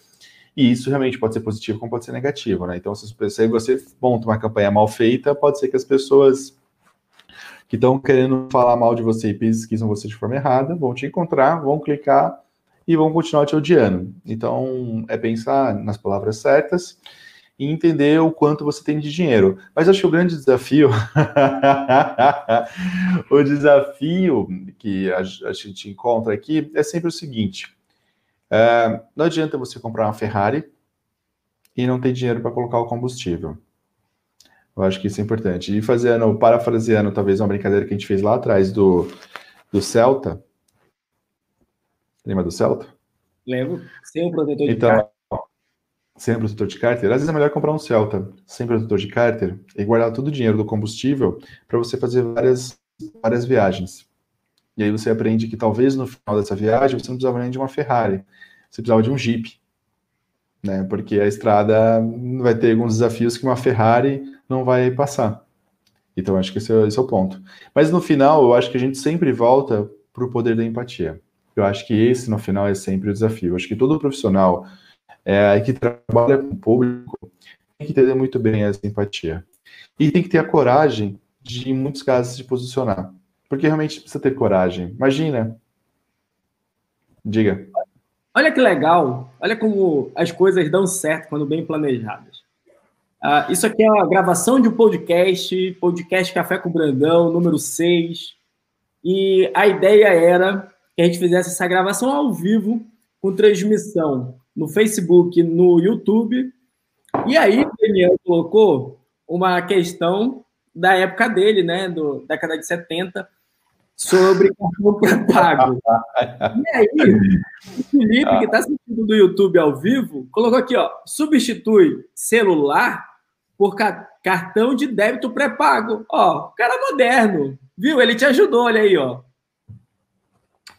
E isso realmente pode ser positivo, como pode ser negativo, né? Então, se você monta uma campanha mal feita, pode ser que as pessoas que estão querendo falar mal de você e pesquisam você de forma errada, vão te encontrar, vão clicar e vão continuar te odiando. Então, é pensar nas palavras certas e entender o quanto você tem de dinheiro. Mas acho que o grande desafio, o desafio que a, a, gente encontra aqui é sempre o seguinte: é, não adianta você comprar uma Ferrari e não ter dinheiro para colocar o combustível. Eu acho que isso é importante. E fazendo, parafraseando talvez uma brincadeira que a gente fez lá atrás do, do Celta, Lembra do Celta? Lembro. Sem o protetor de então, cárter. Sem protetor de cárter. Às vezes é melhor comprar um Celta sem protetor de cárter e guardar todo o dinheiro do combustível para você fazer várias, várias viagens. E aí você aprende que talvez no final dessa viagem você não precisava nem de uma Ferrari, você precisava de um Jeep. Né? Porque a estrada vai ter alguns desafios que uma Ferrari não vai passar. Então, acho que esse é, esse é o ponto. Mas no final, eu acho que a gente sempre volta para o poder da empatia. Eu acho que esse, no final, é sempre o desafio. Eu acho que todo profissional é, que trabalha com o público tem que entender muito bem essa empatia. E tem que ter a coragem de, em muitos casos, se posicionar. Porque realmente precisa ter coragem. Imagina. Diga. Olha que legal. Olha como as coisas dão certo quando bem planejadas. Uh, isso aqui é uma gravação de um podcast, podcast Café com Brandão, número 6. E a ideia era que a gente fizesse essa gravação ao vivo, com transmissão no Facebook, no YouTube. E aí, o Daniel colocou uma questão da época dele, né, do década de 70, sobre cartão pré-pago. e aí, o Felipe, que está assistindo do YouTube ao vivo, colocou aqui, ó, substitui celular por ca cartão de débito pré-pago. Ó, cara moderno, viu? Ele te ajudou, olha aí, ó.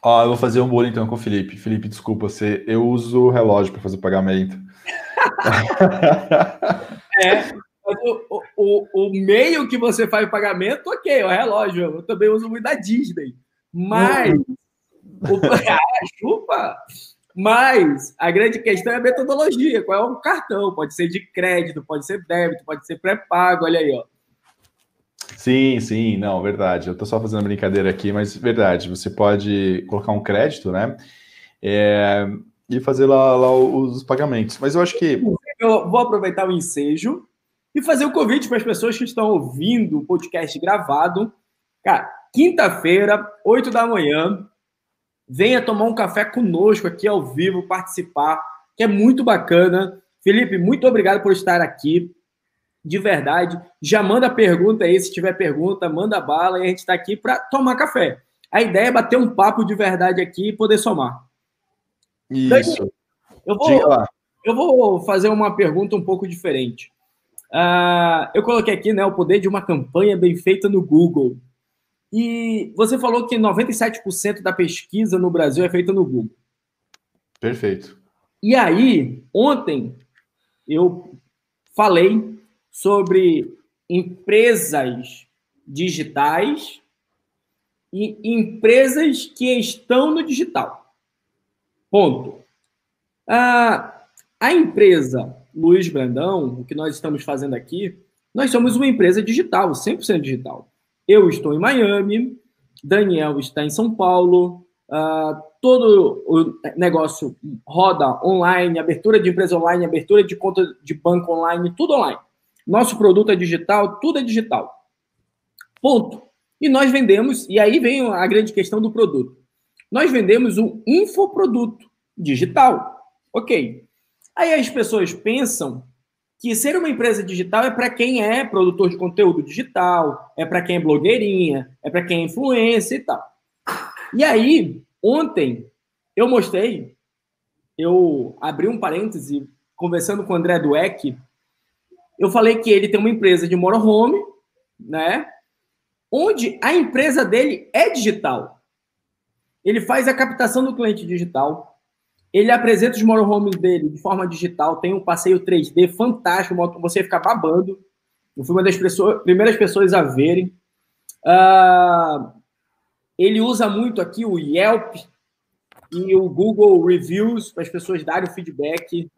Ó, eu vou fazer um bolo então com o Felipe. Felipe, desculpa, você, eu uso o relógio para fazer o pagamento. é, o, o, o, meio que você faz o pagamento, ok, é o relógio. Eu também uso muito da Disney. Mas. o, ah, chupa! Mas a grande questão é a metodologia. Qual é o cartão? Pode ser de crédito, pode ser débito, pode ser pré-pago. Olha aí, ó. Sim, sim, não, verdade. Eu tô só fazendo brincadeira aqui, mas verdade. Você pode colocar um crédito, né? É, e fazer lá, lá, os pagamentos. Mas eu acho que. Eu vou aproveitar o ensejo e fazer o um convite para as pessoas que estão ouvindo o podcast gravado. Cara, quinta-feira, 8 da manhã, venha tomar um café conosco aqui ao vivo, participar, que é muito bacana. Felipe, muito obrigado por estar aqui de verdade. Já manda pergunta aí, se tiver pergunta, manda bala e a gente está aqui para tomar café. A ideia é bater um papo de verdade aqui e poder somar. Isso. eu, vou, eu vou fazer uma pergunta um pouco diferente. Uh, eu coloquei aqui né, o poder de uma campanha bem feita no Google. E você falou que 97% da pesquisa no Brasil é feita no Google. Perfeito. E aí, ontem, eu falei sobre empresas digitais e empresas que estão no digital. Ponto. A, a empresa Luiz Brandão, o que nós estamos fazendo aqui, nós somos uma empresa digital, 100% digital. Eu estou em Miami, Daniel está em São Paulo, uh, todo o negócio roda online, abertura de empresa online, abertura de conta de banco online, tudo online. Nosso produto é digital, tudo é digital. Ponto. E nós vendemos, e aí vem a grande questão do produto. Nós vendemos um infoproduto digital. Ok. Aí as pessoas pensam que ser uma empresa digital é para quem é produtor de conteúdo digital, é para quem é blogueirinha, é para quem é influência e tal. E aí, Ontem eu mostrei, eu abri um parêntese conversando com o André Dueck, eu falei que ele tem uma empresa de motorhome, né? Onde a empresa dele é digital. Ele faz a captação do cliente digital. Ele apresenta os motorhomes dele de forma digital. Tem um passeio 3D fantástico, você fica babando. Eu fui uma das pessoas, primeiras pessoas a verem. Uh, ele usa muito aqui o Yelp e o Google Reviews para as pessoas darem o feedback.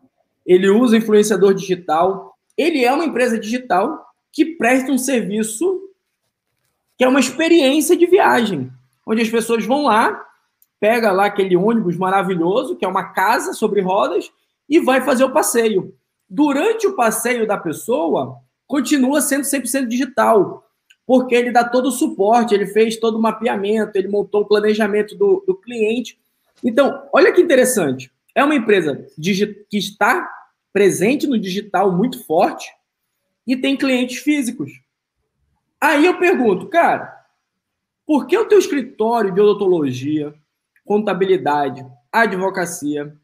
Ele usa influenciador digital. Ele é uma empresa digital que presta um serviço que é uma experiência de viagem, onde as pessoas vão lá, pega lá aquele ônibus maravilhoso, que é uma casa sobre rodas, e vai fazer o passeio. Durante o passeio da pessoa, continua sendo 100% digital porque ele dá todo o suporte, ele fez todo o mapeamento, ele montou o planejamento do, do cliente. Então, olha que interessante. É uma empresa que está presente no digital muito forte e tem clientes físicos. Aí eu pergunto, cara, por que o teu escritório de odontologia, contabilidade, advocacia,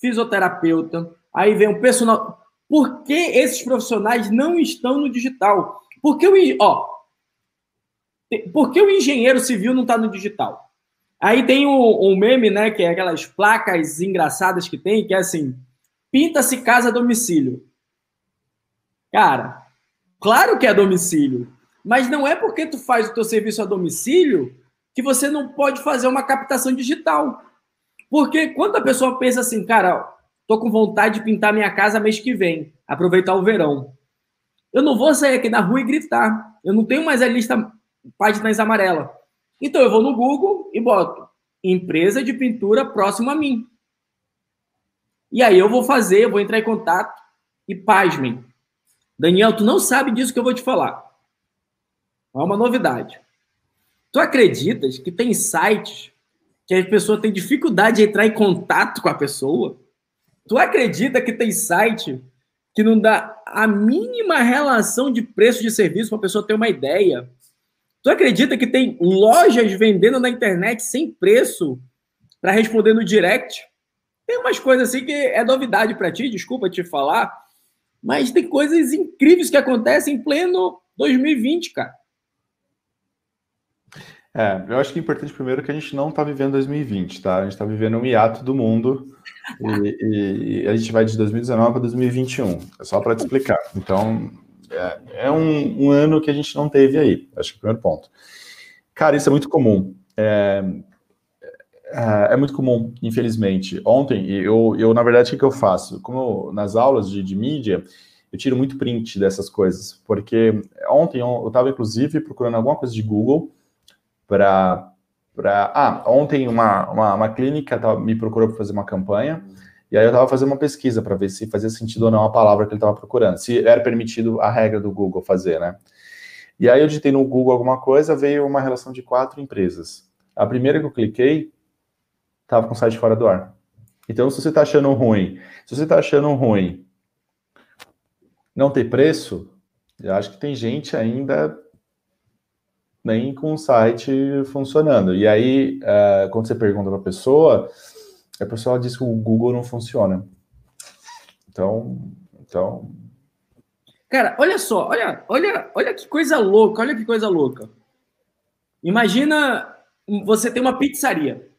fisioterapeuta, aí vem um personal. Por que esses profissionais não estão no digital? Porque o, ó, por que o engenheiro civil não está no digital? Aí tem um, meme, né, que é aquelas placas engraçadas que tem, que é assim: pinta-se casa a domicílio. Cara, claro que é domicílio, mas não é porque tu faz o teu serviço a domicílio que você não pode fazer uma captação digital. Porque quando a pessoa pensa assim, cara, tô com vontade de pintar minha casa mês que vem, aproveitar o verão. Eu não vou sair aqui na rua e gritar. Eu não tenho mais a lista páginas amarelas. Então eu vou no Google e boto empresa de pintura próximo a mim. E aí eu vou fazer, eu vou entrar em contato e pasmem. Daniel, tu não sabe disso que eu vou te falar. É uma novidade. Tu acreditas que tem sites que a pessoa tem dificuldade de entrar em contato com a pessoa? Tu acredita que tem site que não dá a mínima relação de preço de serviço para a pessoa ter uma ideia? Tu acredita que tem lojas vendendo na internet sem preço para responder no direct? Tem umas coisas assim que é novidade para ti, desculpa te falar, mas tem coisas incríveis que acontecem em pleno 2020, cara. É, eu acho que é importante primeiro que a gente não está vivendo 2020, tá? A gente está vivendo um hiato do mundo e, e, a gente vai de 2019 para 2021. É só para te explicar. Então, é, é um, um, ano que a gente não teve aí. Acho que é o primeiro ponto. Cara, isso é muito comum. É, é, é muito comum, infelizmente. Ontem, eu, eu na verdade, o que eu faço? Como nas aulas de, de mídia, eu tiro muito print dessas coisas, porque ontem eu estava, inclusive, procurando alguma coisa de Google para. Pra... Ah, ontem uma, uma, uma clínica me procurou para fazer uma campanha e aí eu estava fazendo uma pesquisa para ver se fazia sentido ou não a palavra que ele estava procurando, se era permitido a regra do Google fazer, né? E aí eu digitei no Google alguma coisa, veio uma relação de quatro empresas. A primeira que eu cliquei estava com o site fora do ar. Então, se você está achando ruim, se você está achando ruim não ter preço, eu acho que tem gente ainda nem com o site funcionando. E aí, uh, quando você pergunta para a pessoa, a pessoa diz que o Google não funciona. Então, então. Cara, olha só, olha, olha, olha que coisa louca, olha que coisa louca. Imagina você tem uma pizzaria.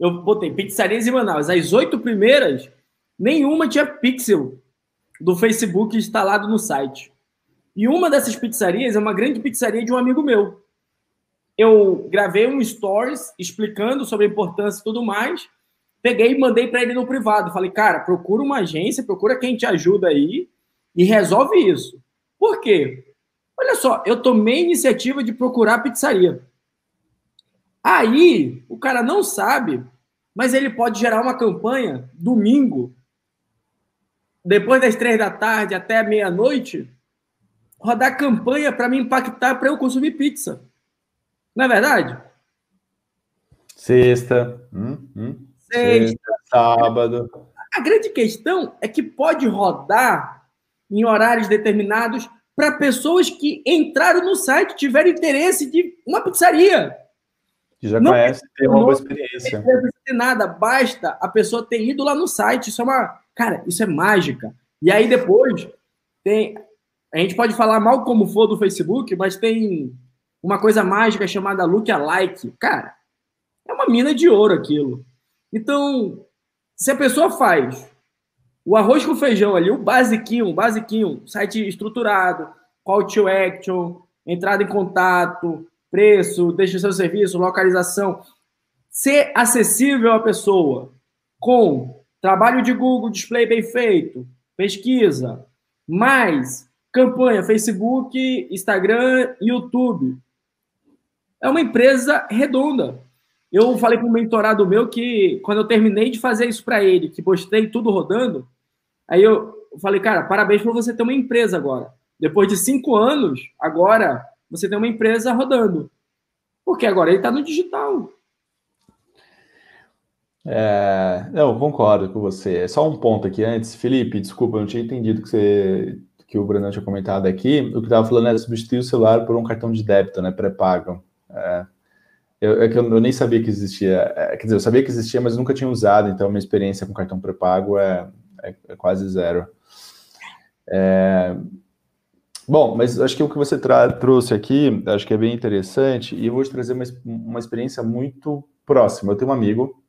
Eu botei pizzarias em Manaus. As oito primeiras, nenhuma tinha pixel do Facebook instalado no site. E uma dessas pizzarias é uma grande pizzaria de um amigo meu. Eu gravei um stories explicando sobre a importância e tudo mais. Peguei e mandei para ele no privado. Falei, cara, procura uma agência, procura quem te ajuda aí e resolve isso. Por quê? Olha só, eu tomei a iniciativa de procurar pizzaria. Aí, o cara não sabe, mas ele pode gerar uma campanha domingo, depois das três da tarde até meia-noite, rodar campanha para me impactar para eu consumir pizza. Não é verdade? Sexta. Hum, hum. Sexta. Sexta. Sábado. A grande questão é que pode rodar em horários determinados para pessoas que entraram no site, tiveram interesse de uma pizzaria. Que já não conhece, tem uma boa experiência. Não precisa nada, basta a pessoa ter ido lá no site. Isso é uma. Cara, isso é mágica. E aí depois tem. A gente pode falar mal como for do Facebook, mas tem uma coisa mágica chamada Lookalike. Cara, é uma mina de ouro aquilo. Então, se a pessoa faz o arroz com feijão ali, o basiquinho, o basiquinho, site estruturado, call to action, entrada em contato, preço, deixa seu serviço, localização, ser acessível à pessoa com trabalho de Google, display bem feito, pesquisa, mais campanha Facebook, Instagram, YouTube. É uma empresa redonda. Eu falei para um mentorado meu que, quando eu terminei de fazer isso para ele, que postei tudo rodando, aí eu falei, cara, parabéns por você ter uma empresa agora. Depois de cinco anos, agora você tem uma empresa rodando. Porque agora ele está no digital. É, não, concordo com você. Só um ponto aqui antes. Felipe, desculpa, eu não tinha entendido que, você, que o Brunão tinha comentado aqui. O que estava falando era substituir o celular por um cartão de débito, né? Pré-pago. É, eu, é que eu, eu, nem sabia que existia. É, quer dizer, eu sabia que existia, mas nunca tinha usado, então minha experiência com cartão pré-pago é, é, é, quase zero. É, bom, mas acho que o que você trouxe aqui, acho que é bem interessante, e eu vou te trazer uma, uma experiência muito próxima. Eu tenho um amigo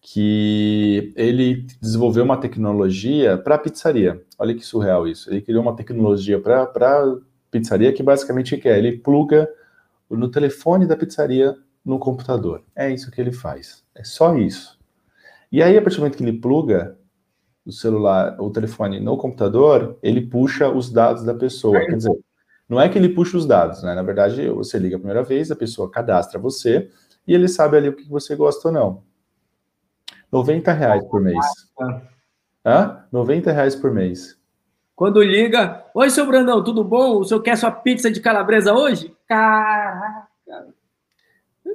que ele desenvolveu uma tecnologia para pizzaria. Olha que surreal isso. Ele criou uma tecnologia para pizzaria que basicamente quer, ele pluga no telefone da pizzaria no computador. É isso que ele faz. É só isso. E aí, a partir do momento que ele pluga o celular, o telefone no computador, ele puxa os dados da pessoa. Quer dizer, não é que ele puxa os dados, né? Na verdade, você liga a primeira vez, a pessoa cadastra você e ele sabe ali o que você gosta ou não. 90 reais por mês. Hã? 90 reais por mês. Quando liga, oi, seu Brandão, tudo bom? O senhor quer sua pizza de calabresa hoje? Caraca!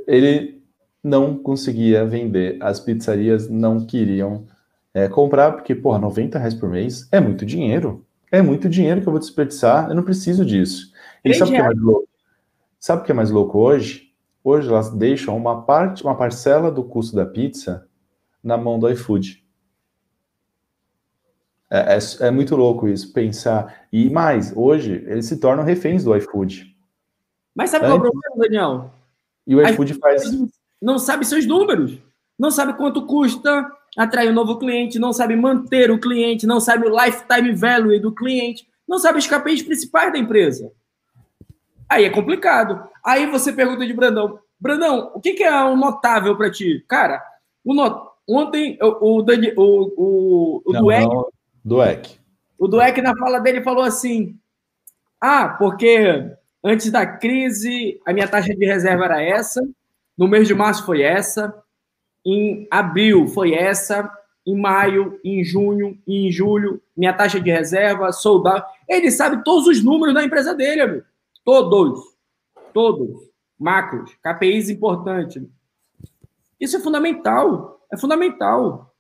Ele não conseguia vender, as pizzarias não queriam é, comprar, porque, porra, 90 reais por mês é muito dinheiro. É muito dinheiro que eu vou desperdiçar, eu não preciso disso. E sabe o que é mais louco? Sabe o que é mais louco hoje? Hoje elas deixam uma parte, uma parcela do custo da pizza na mão do iFood. É, é, é, muito louco isso, pensar. E mais, hoje, eles se tornam reféns do iFood. Mas sabe qual é o problema, Daniel? E o iFood faz. Não sabe seus números. Não sabe quanto custa atrair um novo cliente, não sabe manter o cliente, não sabe o lifetime value do cliente, não sabe os KPIs principais da empresa. Aí é complicado. Aí você pergunta de Brandão: Brandão, o que, é um notável para ti? Cara, o not... ontem o, o, o, o não, Dueck. Não Dueck. O Dueck, na fala dele, falou assim: Ah, porque antes da crise a minha taxa de reserva era essa, no mês de março foi essa, em abril foi essa, em maio, em junho, em julho, minha taxa de reserva, soldado. Ele sabe todos os números da empresa dele, amigo. Todos. Todos. Macros, KPIs importantes. Isso é fundamental. É fundamental.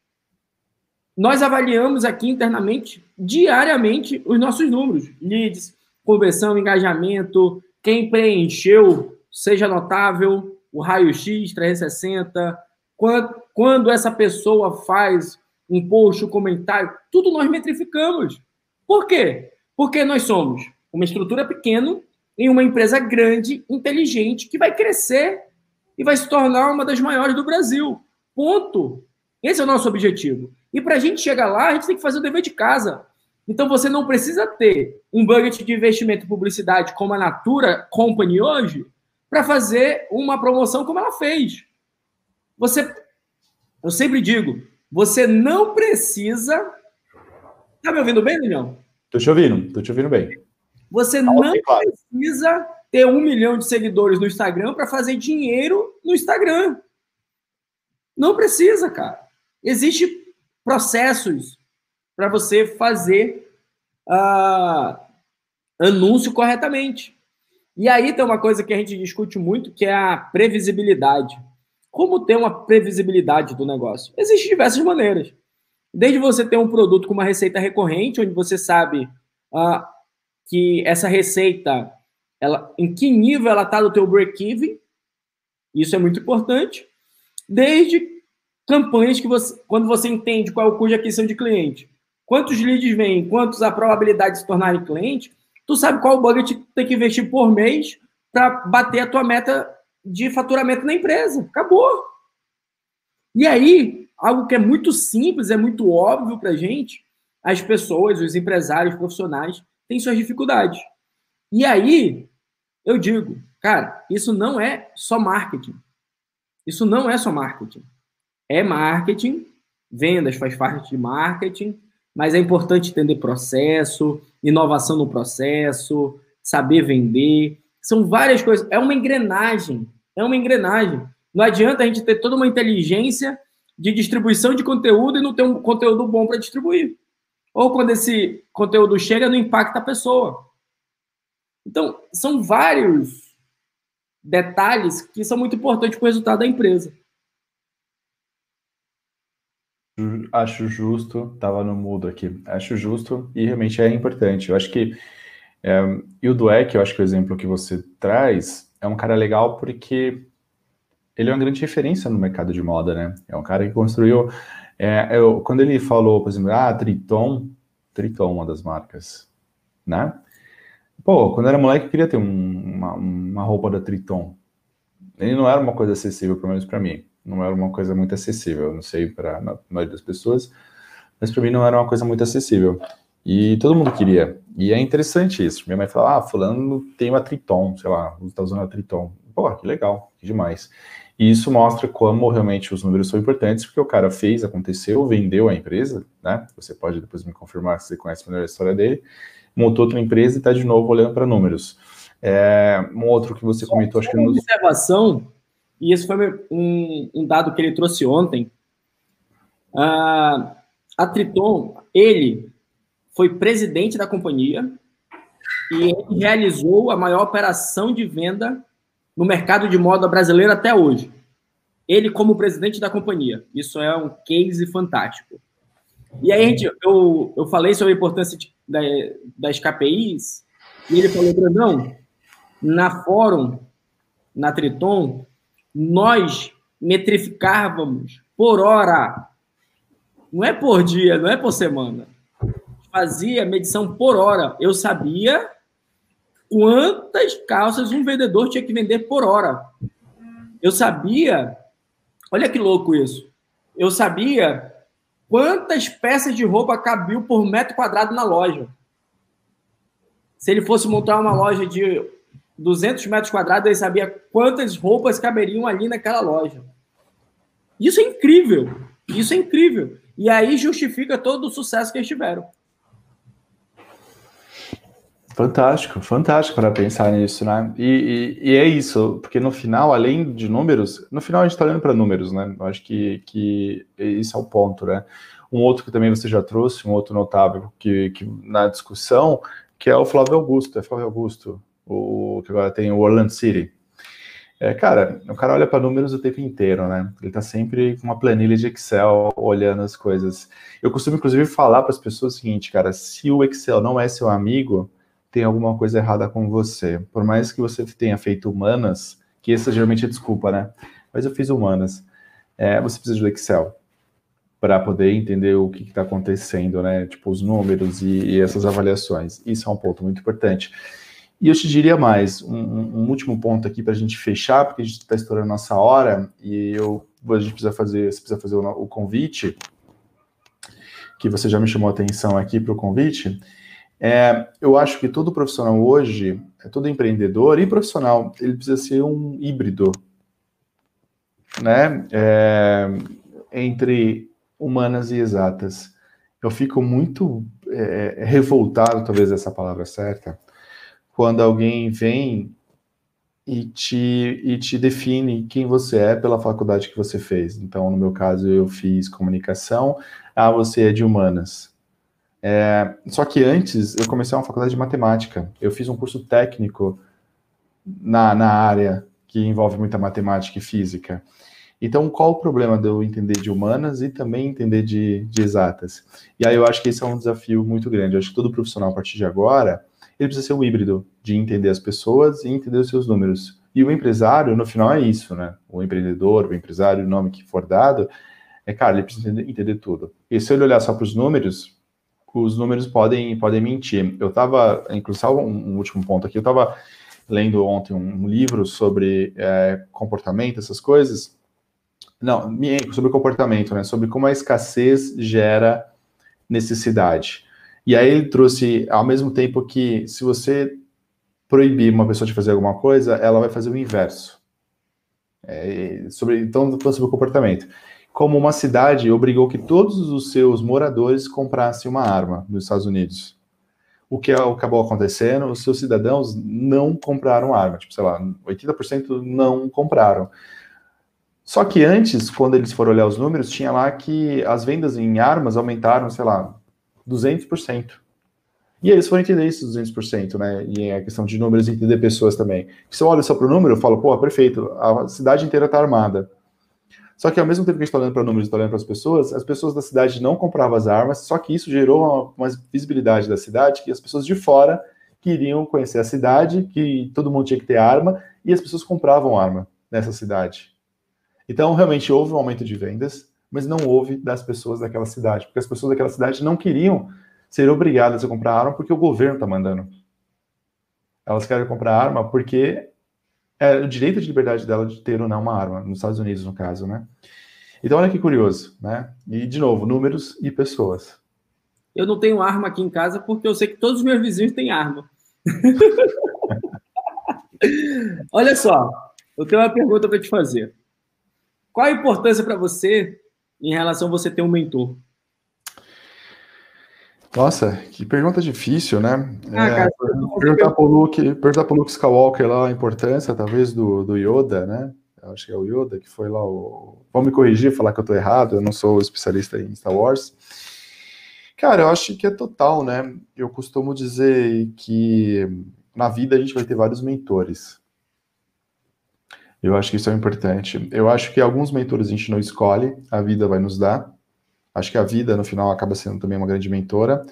Nós avaliamos aqui internamente, diariamente, os nossos números: leads, conversão, engajamento, quem preencheu, seja notável, o raio-x 360, quando, essa pessoa faz um post, um comentário, tudo nós metrificamos. Por quê? Porque nós somos uma estrutura pequena em uma empresa grande, inteligente, que vai crescer e vai se tornar uma das maiores do Brasil. Ponto. Esse é o nosso objetivo. E para a gente chegar lá, a gente tem que fazer o dever de casa. Então você não precisa ter um budget de investimento em publicidade como a Natura Company hoje para fazer uma promoção como ela fez. Você, eu sempre digo, você não precisa. Tá me ouvindo bem, Daniel? Tô te ouvindo, tô te ouvindo bem. Você tá não precisa ter um milhão de seguidores no Instagram para fazer dinheiro no Instagram. Não precisa, cara. Existem processos para você fazer uh, anúncio corretamente. E aí tem uma coisa que a gente discute muito, que é a previsibilidade. Como ter uma previsibilidade do negócio? Existem diversas maneiras. Desde você ter um produto com uma receita recorrente, onde você sabe uh, que essa receita, ela, em que nível ela está do teu break-even, isso é muito importante. Desde campanhas que você, quando você entende qual é o custo de aquisição de cliente, quantos leads vêm, quantos a probabilidade de se tornarem cliente, tu sabe qual budget tem que investir por mês para bater a tua meta de faturamento na empresa. Acabou. E aí, algo que é muito simples, é muito óbvio para gente, as pessoas, os empresários, profissionais, têm suas dificuldades. E aí, eu digo, cara, isso não é só marketing. Isso não é só marketing é marketing, vendas faz parte de marketing, mas é importante entender processo, inovação no processo, saber vender. São várias coisas. É uma engrenagem. É uma engrenagem. Não adianta a gente ter toda uma inteligência de distribuição de conteúdo e não ter um conteúdo bom para distribuir. Ou quando esse conteúdo chega, não impacta a pessoa. Então, são vários detalhes que são muito importantes para o resultado da empresa. Acho justo, estava no mudo aqui. Acho justo e realmente é importante. Eu acho que. É, e o Dweck, eu acho que o exemplo que você traz é um cara legal porque ele é uma grande referência no mercado de moda, né? É um cara que construiu. É, eu, quando ele falou, por exemplo, ah, Triton, Triton, uma das marcas, né? Pô, quando era moleque, eu queria ter um, uma, uma roupa da Triton. Ele não era uma coisa acessível, pelo menos para mim não era uma coisa muito acessível. Não sei para a maioria das pessoas, mas para mim não era uma coisa muito acessível. E todo mundo queria. E é interessante isso. Minha mãe fala: ah, fulano tem uma Triton, sei lá, está usando a Triton. Pô, que legal, que demais. E isso mostra como realmente os números são importantes, porque o cara fez, aconteceu, vendeu a empresa, né? Você pode depois me confirmar se você conhece melhor a história dele. Montou outra empresa e está de novo olhando para números. É, um outro que você comentou, acho que. Uma observação e esse foi um, um dado que ele trouxe ontem. Uh, a Triton, ele foi presidente da companhia e realizou a maior operação de venda no mercado de moda brasileiro até hoje. Ele como presidente da companhia. Isso é um case fantástico. E aí, gente, eu, eu falei sobre a importância de, da, das KPIs, e ele falou, Brandão, na Fórum, na Triton, nós metrificávamos por hora. Não é por dia, não é por semana. Fazia medição por hora. Eu sabia quantas calças um vendedor tinha que vender por hora. Eu sabia. Olha que louco isso. Eu sabia quantas peças de roupa cabiam por metro quadrado na loja. Se ele fosse montar uma loja de 200 metros quadrados, ele sabia quantas roupas caberiam ali naquela loja. Isso é incrível. Isso é incrível. E aí justifica todo o sucesso que eles tiveram. Fantástico, fantástico para pensar nisso, né? E, e, e, é isso, porque no final, além de números, no final a gente está olhando para números, né? Eu acho que, que isso é o ponto, né? Um outro que também você já trouxe, um outro notável que, que na discussão, que é o Flávio Augusto. É Flávio Augusto, o que agora tem o Orlando City. É, cara, o cara olha para números o tempo inteiro, né? Ele tá sempre com uma planilha de Excel olhando as coisas. Eu costumo, inclusive, falar para as pessoas o seguinte, cara: se o Excel não é seu amigo, tem alguma coisa errada com você. Por mais que você tenha feito humanas, que essa geralmente é desculpa, né? Mas eu fiz humanas. É, você precisa do Excel para poder entender o que está acontecendo, né? Tipo, os números e, e essas avaliações. Isso é um ponto muito importante. E eu te diria mais, um, um último ponto aqui para a gente fechar, porque a gente está estourando nossa hora e eu, a gente precisa fazer, você precisa fazer o, o convite, que você já me chamou a atenção aqui para o convite. É, eu acho que todo profissional hoje, é todo empreendedor e profissional, ele precisa ser um híbrido, né? É, entre humanas e exatas. Eu fico muito é, revoltado, talvez essa palavra certa, quando alguém vem e te, e te define quem você é pela faculdade que você fez. Então, no meu caso, eu fiz comunicação, ah, você é de humanas. É, só que antes, eu comecei uma faculdade de matemática. Eu fiz um curso técnico na, na área que envolve muita matemática e física. Então, qual o problema de eu entender de humanas e também entender de, de exatas? E aí eu acho que esse é um desafio muito grande. Eu acho que todo profissional, a partir de agora, ele precisa ser um híbrido de entender as pessoas e entender os seus números. E o empresário, no final, é isso, né? O empreendedor, o empresário, o nome que for dado, é, cara, ele precisa entender, entender tudo. E se ele olhar só para os números, os números podem, podem mentir. Eu estava, inclusive, um, um último ponto aqui, eu estava lendo ontem um, livro sobre é, comportamento, essas coisas, não, sobre comportamento, né? Sobre como a escassez gera necessidade. E aí ele trouxe, ao mesmo tempo que se você proibir uma pessoa de fazer alguma coisa, ela vai fazer o inverso. É, sobre, então, sobre o comportamento. Como uma cidade obrigou que todos os seus moradores comprassem uma arma nos Estados Unidos. O que acabou acontecendo? Os seus cidadãos não compraram arma. Tipo, sei lá, 80% não compraram. Só que antes, quando eles foram olhar os números, tinha lá que as vendas em armas aumentaram, sei lá, 200%. E aí eles foram entender esses 200%, né? E é a questão de números e entender pessoas também. Se eu olho só para o número, eu falo, pô, perfeito, a cidade inteira está armada. Só que ao mesmo tempo que a gente está olhando para números e está olhando para as pessoas, as pessoas da cidade não compravam as armas, só que isso gerou uma, uma visibilidade da cidade que as pessoas de fora queriam conhecer a cidade, que todo mundo tinha que ter arma, e as pessoas compravam arma nessa cidade. Então, realmente houve um aumento de vendas, mas não houve das pessoas daquela cidade, porque as pessoas daquela cidade não queriam ser obrigadas a comprar arma porque o governo está mandando. Elas querem comprar arma porque é o direito de liberdade dela de ter ou não uma arma, nos Estados Unidos, no caso, né? Então, olha que curioso, né? E, de novo, números e pessoas. Eu não tenho arma aqui em casa porque eu sei que todos os meus vizinhos têm arma. olha só, eu tenho uma pergunta para te fazer. Qual a importância para você em relação a você ter um mentor? Nossa, que pergunta difícil, né? Ah, é, perguntar para o Luke, perguntar para o Luke Skywalker lá a importância, talvez, do, do Yoda, né? Acho que é o Yoda que foi lá o. Vamos me corrigir, falar que eu estou errado, eu não sou especialista em Star Wars. Cara, eu acho que é total, né? Eu costumo dizer que na vida a gente vai ter vários mentores. Eu acho que isso é importante. Eu acho que alguns mentores a gente não escolhe, a vida vai nos dar. Acho que a vida, no final, acaba sendo também uma grande mentora.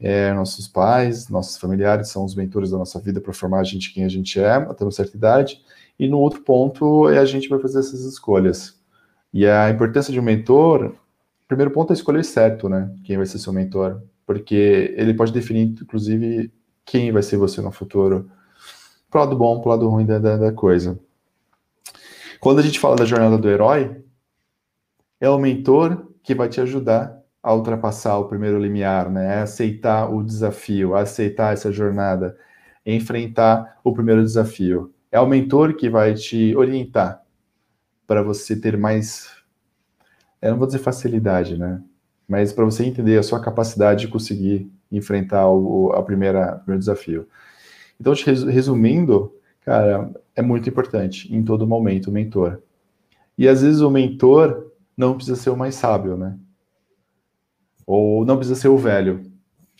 É, nossos pais, nossos familiares são os mentores da nossa vida para formar a gente quem a gente é, até uma certa idade. E no outro ponto é a gente vai fazer essas escolhas. E a importância de um mentor, primeiro ponto é escolher certo, né? Quem vai ser seu mentor. Porque ele pode definir, inclusive, quem vai ser você no futuro. Pro lado bom, pro lado ruim da, da, da coisa. Quando a gente fala da jornada do herói, é o mentor que vai te ajudar a ultrapassar o primeiro limiar, né? A aceitar o desafio, a aceitar essa jornada, enfrentar o primeiro desafio. É o mentor que vai te orientar para você ter mais, eu não vou dizer facilidade, né? Mas para você entender a sua capacidade de conseguir enfrentar o, a primeira, o primeiro desafio. Então, resumindo, cara, é muito importante em todo momento o mentor. E às vezes o mentor não precisa ser o mais sábio, né? Ou não precisa ser o velho.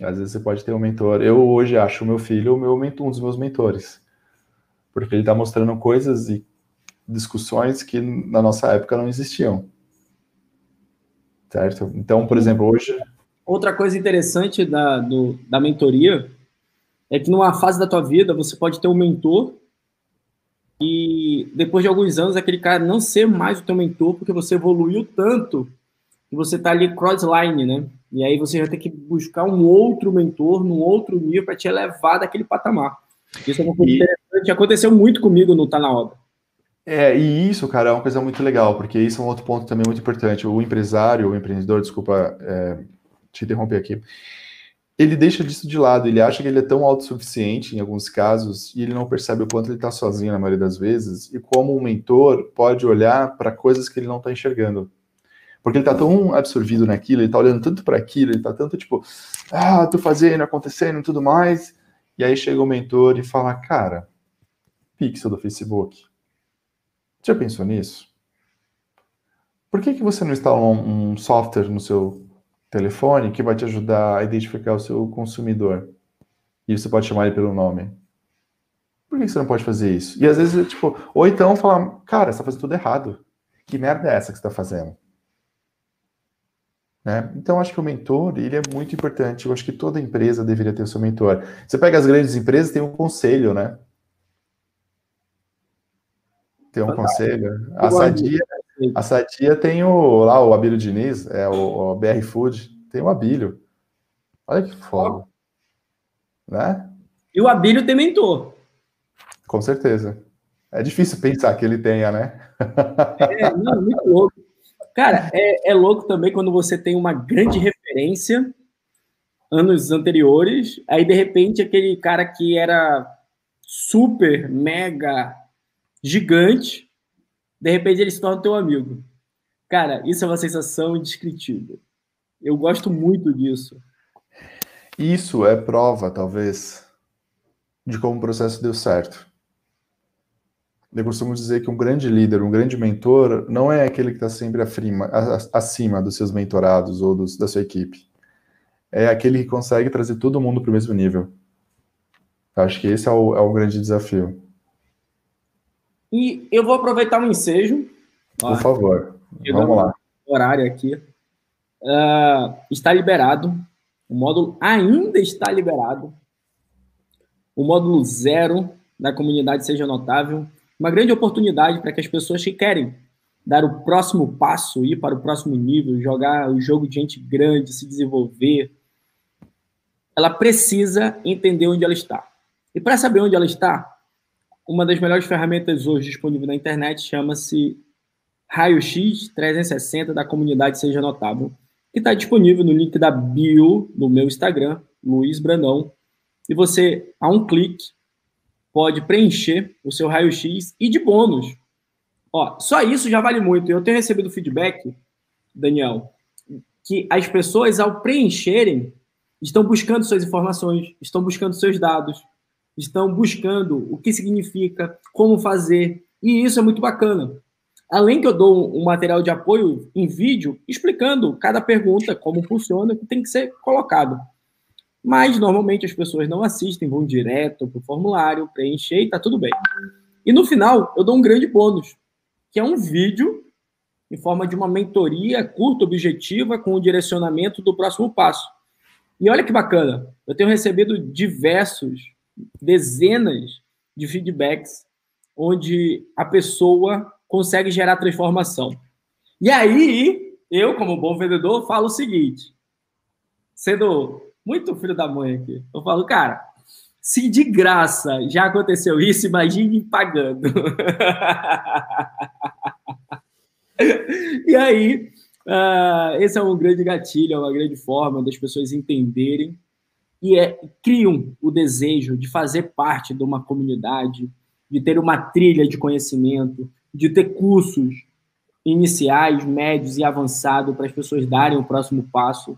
Às vezes você pode ter um mentor. Eu hoje acho o meu filho o meu mentor, um dos meus mentores. Porque ele está mostrando coisas e discussões que na nossa época não existiam. Certo? Então, por exemplo, hoje. Outra coisa interessante da, do, da mentoria é que numa fase da tua vida você pode ter um mentor e depois de alguns anos aquele cara não ser mais o teu mentor porque você evoluiu tanto que você está ali crossline, né? E aí você vai ter que buscar um outro mentor num outro nível para te elevar daquele patamar. Isso é uma coisa e... interessante, aconteceu muito comigo no Tá Na Obra. É, e isso, cara, é uma coisa muito legal, porque isso é um outro ponto também muito importante. O empresário, o empreendedor, desculpa é, te interromper aqui, ele deixa disso de lado, ele acha que ele é tão autossuficiente em alguns casos e ele não percebe o quanto ele está sozinho na maioria das vezes e como um mentor pode olhar para coisas que ele não está enxergando. Porque ele está tão absorvido naquilo, ele está olhando tanto para aquilo, ele está tanto tipo, ah, tô fazendo, acontecendo e tudo mais. E aí chega o mentor e fala, cara, pixel do Facebook. Já pensou nisso? Por que, que você não instala um, um software no seu telefone que vai te ajudar a identificar o seu consumidor? E você pode chamar ele pelo nome. Por que você não pode fazer isso? E às vezes, tipo, ou então falar, cara, você tá fazendo tudo errado. Que merda é essa que você tá fazendo? Né? Então, acho que o mentor, ele é muito importante. Eu acho que toda empresa deveria ter o seu mentor. Você pega as grandes empresas, tem um conselho, né? Tem um conselho. A Sadia, a Sadia tem o, lá o Abílio Diniz, é o, o BR Food, tem o Abílio. Olha que foda. Né? E o Abílio tem mentor. Com certeza. É difícil pensar que ele tenha, né? É, não, muito louco. Cara, é, é louco também quando você tem uma grande referência anos anteriores, aí de repente aquele cara que era super, mega, gigante, de repente ele se torna teu amigo. Cara, isso é uma sensação indescritível. Eu gosto muito disso. Isso é prova, talvez, de como o processo deu certo. Eu costumo dizer que um grande líder, um grande mentor, não é aquele que está sempre acima dos seus mentorados ou dos, da sua equipe. É aquele que consegue trazer todo mundo para o mesmo nível. Acho que esse é o, é o grande desafio. E eu vou aproveitar o um ensejo. Por favor, vamos lá. Horário aqui. Uh, está liberado. O módulo ainda está liberado. O módulo zero da comunidade Seja Notável uma grande oportunidade para que as pessoas que querem dar o próximo passo, ir para o próximo nível, jogar o jogo de gente grande, se desenvolver, ela precisa entender onde ela está. E para saber onde ela está, uma das melhores ferramentas hoje disponível na internet chama-se Raio-X 360 da comunidade Seja Notável, que está disponível no link da bio no meu Instagram, Luiz Brandão. E você, a um clique, pode preencher o seu raio-x e de bônus. Ó, só isso já vale muito. Eu tenho recebido feedback, Daniel, que as pessoas, ao preencherem, estão buscando suas informações, estão buscando seus dados, estão buscando o que significa, como fazer, e isso é muito bacana. Além que eu dou um material de apoio em vídeo explicando cada pergunta, como funciona, que tem que ser colocado. Mas normalmente as pessoas não assistem, vão direto para o formulário, preencher e está tudo bem. E no final, eu dou um grande bônus, que é um vídeo em forma de uma mentoria curta, objetiva, com o direcionamento do próximo passo. E olha que bacana, eu tenho recebido diversos, dezenas de feedbacks onde a pessoa consegue gerar transformação. E aí, eu, como bom vendedor, falo o seguinte: sendo muito filho da mãe aqui. Eu falo, cara, se de graça já aconteceu isso, imagine pagando. e aí, uh, esse é um grande gatilho, é uma grande forma das pessoas entenderem e é, criam o desejo de fazer parte de uma comunidade, de ter uma trilha de conhecimento, de ter cursos iniciais, médios e avançados para as pessoas darem o próximo passo.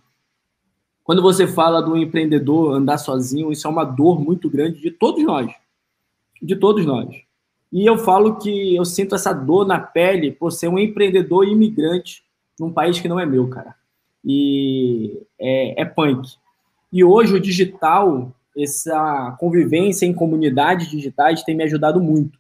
Quando você fala do empreendedor andar sozinho, isso é uma dor muito grande de todos nós. De todos nós. E eu falo que eu sinto essa dor na pele por ser um empreendedor imigrante num país que não é meu, cara. E é, é punk. E hoje o digital, essa convivência em comunidades digitais tem me ajudado muito.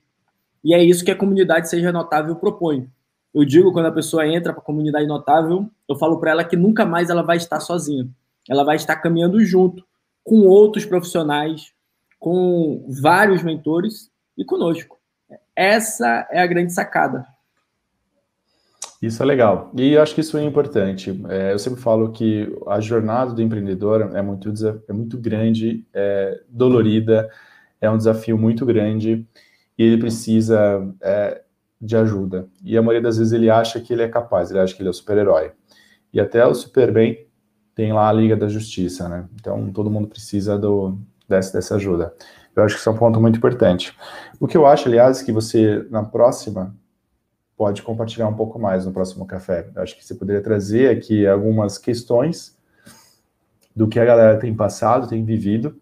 E é isso que a comunidade Seja Notável propõe. Eu digo, quando a pessoa entra para a comunidade notável, eu falo para ela que nunca mais ela vai estar sozinha ela vai estar caminhando junto com outros profissionais, com vários mentores e conosco. Essa é a grande sacada. Isso é legal. E acho que isso é importante. É, eu sempre falo que a jornada do empreendedor é muito, é muito grande, é dolorida, é um desafio muito grande e ele precisa é, de ajuda. E a maioria das vezes ele acha que ele é capaz, ele acha que ele é o super-herói. E até o Superman tem lá a Liga da Justiça, né? Então todo mundo precisa do, dessa, dessa ajuda. Eu acho que isso é um ponto muito importante. O que eu acho, aliás, que você, na próxima, pode compartilhar um pouco mais no próximo café. Eu acho que você poderia trazer aqui algumas questões do que a galera tem passado, tem vivido,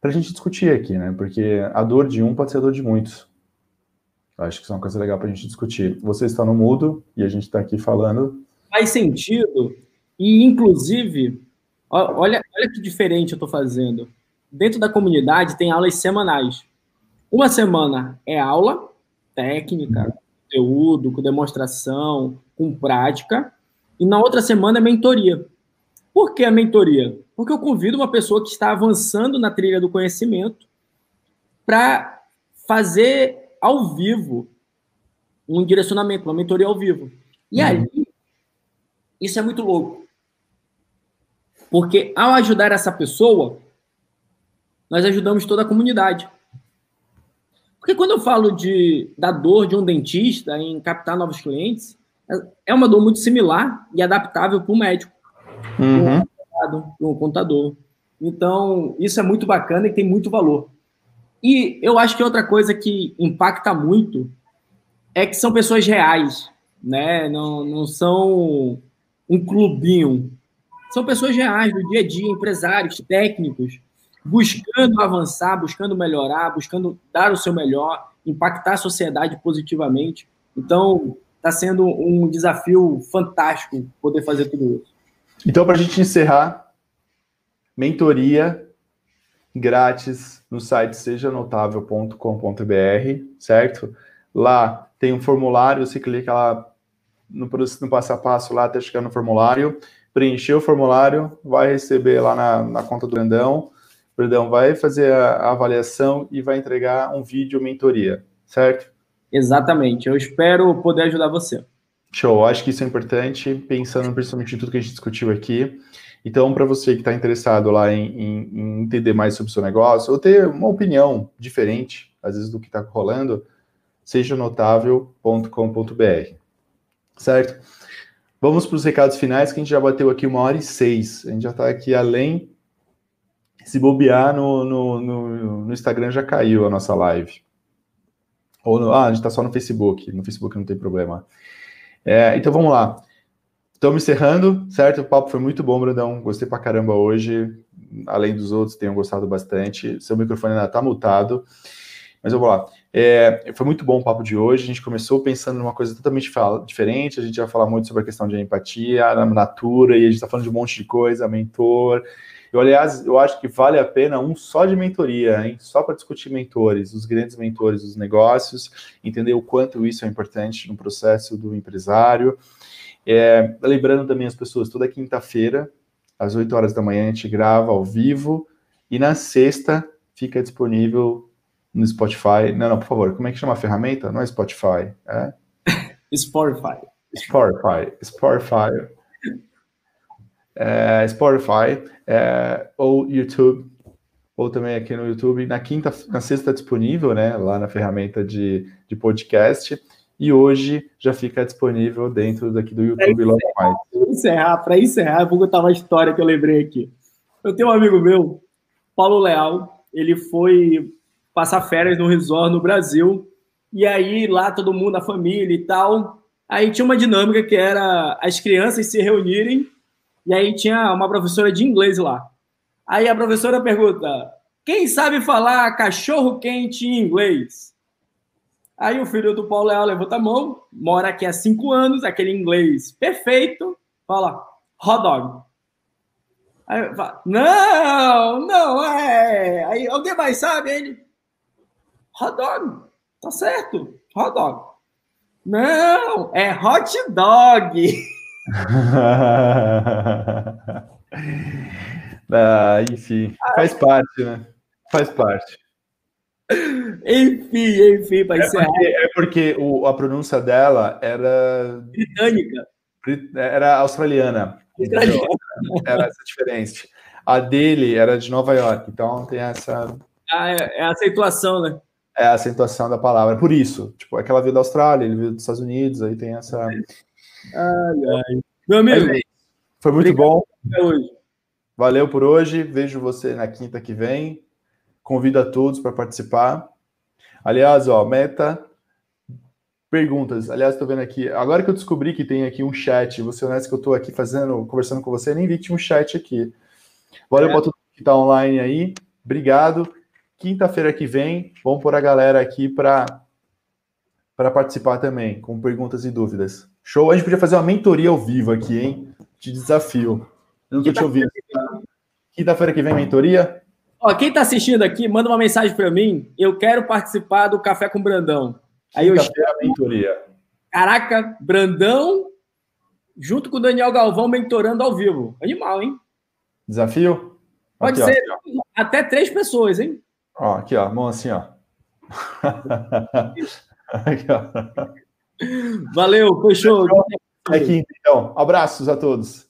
para a gente discutir aqui, né? Porque a dor de um pode ser a dor de muitos. Eu acho que isso é uma coisa legal para a gente discutir. Você está no mudo e a gente está aqui falando. Faz sentido. E, inclusive, olha, olha que diferente eu estou fazendo. Dentro da comunidade tem aulas semanais. Uma semana é aula técnica, conteúdo, com demonstração, com prática. E na outra semana é mentoria. Por que a mentoria? Porque eu convido uma pessoa que está avançando na trilha do conhecimento para fazer ao vivo um direcionamento, uma mentoria ao vivo. E uhum. aí, isso é muito louco. Porque ao ajudar essa pessoa, nós ajudamos toda a comunidade. Porque quando eu falo de, da dor de um dentista em captar novos clientes, é uma dor muito similar e adaptável para o médico, uhum. para o contador. Então, isso é muito bacana e tem muito valor. E eu acho que outra coisa que impacta muito é que são pessoas reais, né? Não, não são um clubinho. São pessoas reais do dia a dia, empresários, técnicos, buscando avançar, buscando melhorar, buscando dar o seu melhor, impactar a sociedade positivamente. Então, está sendo um desafio fantástico poder fazer tudo isso. Então, para a gente encerrar, mentoria grátis no site sejanotável.com.br, certo? Lá tem um formulário, você clica lá no, no passo a passo lá até chegar no formulário, preencher o formulário, vai receber lá na, na conta do Brandão, o Brandão vai fazer a, a avaliação e vai entregar um vídeo mentoria, certo? Exatamente. Eu espero poder ajudar você. Show. Acho que isso é importante, pensando principalmente em tudo que a gente discutiu aqui. Então, para você que está interessado lá em, em, em, entender mais sobre o seu negócio, ou ter uma opinião diferente, às vezes, do que está rolando, seja notável.com.br. Certo? Vamos para os recados finais, que a gente já bateu aqui uma hora e seis. A gente já está aqui além. Se bobear no, no, no, no Instagram já caiu a nossa live. Ou no, ah, a gente está só no Facebook. No Facebook não tem problema. É, então vamos lá. Estamos encerrando, certo? O papo foi muito bom, Brandão. Gostei pra caramba hoje. Além dos outros, tenham gostado bastante. Seu microfone ainda está mutado. Mas eu vou lá. É, foi muito bom o papo de hoje. A gente começou pensando numa coisa totalmente diferente. A gente vai falar muito sobre a questão de empatia, a natura, e a gente está falando de um monte de coisa, mentor. Eu, aliás, eu acho que vale a pena um só de mentoria, hein? Só para discutir mentores, os grandes mentores dos negócios, entender o quanto isso é importante no processo do empresário. É, lembrando também as pessoas, toda quinta-feira, às 8 horas da manhã, a gente grava ao vivo, e na sexta fica disponível no Spotify. Não, não, por favor, como é que chama a ferramenta? Não é Spotify, é? Spotify. Spotify. Spotify é, Spotify é, ou YouTube, ou também aqui no YouTube. Na quinta, na sexta disponível, né? Lá na ferramenta de, de podcast. E hoje já fica disponível dentro daqui do YouTube logo mais. Para encerrar, para encerrar, eu vou contar uma história que eu lembrei aqui. Eu tenho um amigo meu, Paulo Leal, ele foi passar férias no resort no Brasil. E aí lá todo mundo, a família e tal. Aí tinha uma dinâmica que era as crianças se reunirem e aí tinha uma professora de inglês lá. Aí a professora pergunta: quem sabe falar cachorro quente em inglês? Aí o filho do Paulo Leal levanta a mão, mora aqui há cinco anos, aquele inglês perfeito, fala hot dog. Aí fala, não, não é. Aí alguém mais sabe? Ele, hot dog, tá certo, hot dog. Não, é hot dog. ah, enfim, faz parte, né? Faz parte. Enfim, enfim, para é Porque, é porque o, a pronúncia dela era. Britânica. Era australiana. Australiana. Era essa diferença. A dele era de Nova York, então tem essa. Ah, é, é a acentuação, né? É a acentuação da palavra. Por isso, tipo, aquela veio da Austrália, ele veio dos Estados Unidos, aí tem essa. Ai, ai. Meu amigo, foi muito bom. Hoje. Valeu por hoje. Vejo você na quinta que vem. Convido a todos para participar. Aliás, ó, meta perguntas. Aliás, estou vendo aqui. Agora que eu descobri que tem aqui um chat, você honesto que eu estou aqui fazendo, conversando com você, nem vi que tinha um chat aqui. Valeu é. para todo mundo que está online aí. Obrigado. Quinta-feira que vem, vamos pôr a galera aqui para participar também, com perguntas e dúvidas. Show? A gente podia fazer uma mentoria ao vivo aqui, hein? De desafio. Eu tô te ouvindo. Quinta-feira que vem, mentoria? Ó, quem está assistindo aqui, manda uma mensagem para mim. Eu quero participar do Café com Brandão. Aí eu mentoria. Caraca, Brandão junto com o Daniel Galvão mentorando ao vivo. Animal, hein? Desafio? Pode aqui, ser ó, até três pessoas, hein? Ó, aqui, ó, mão assim, ó. aqui, ó. Valeu, fechou. Aqui, então. Abraços a todos.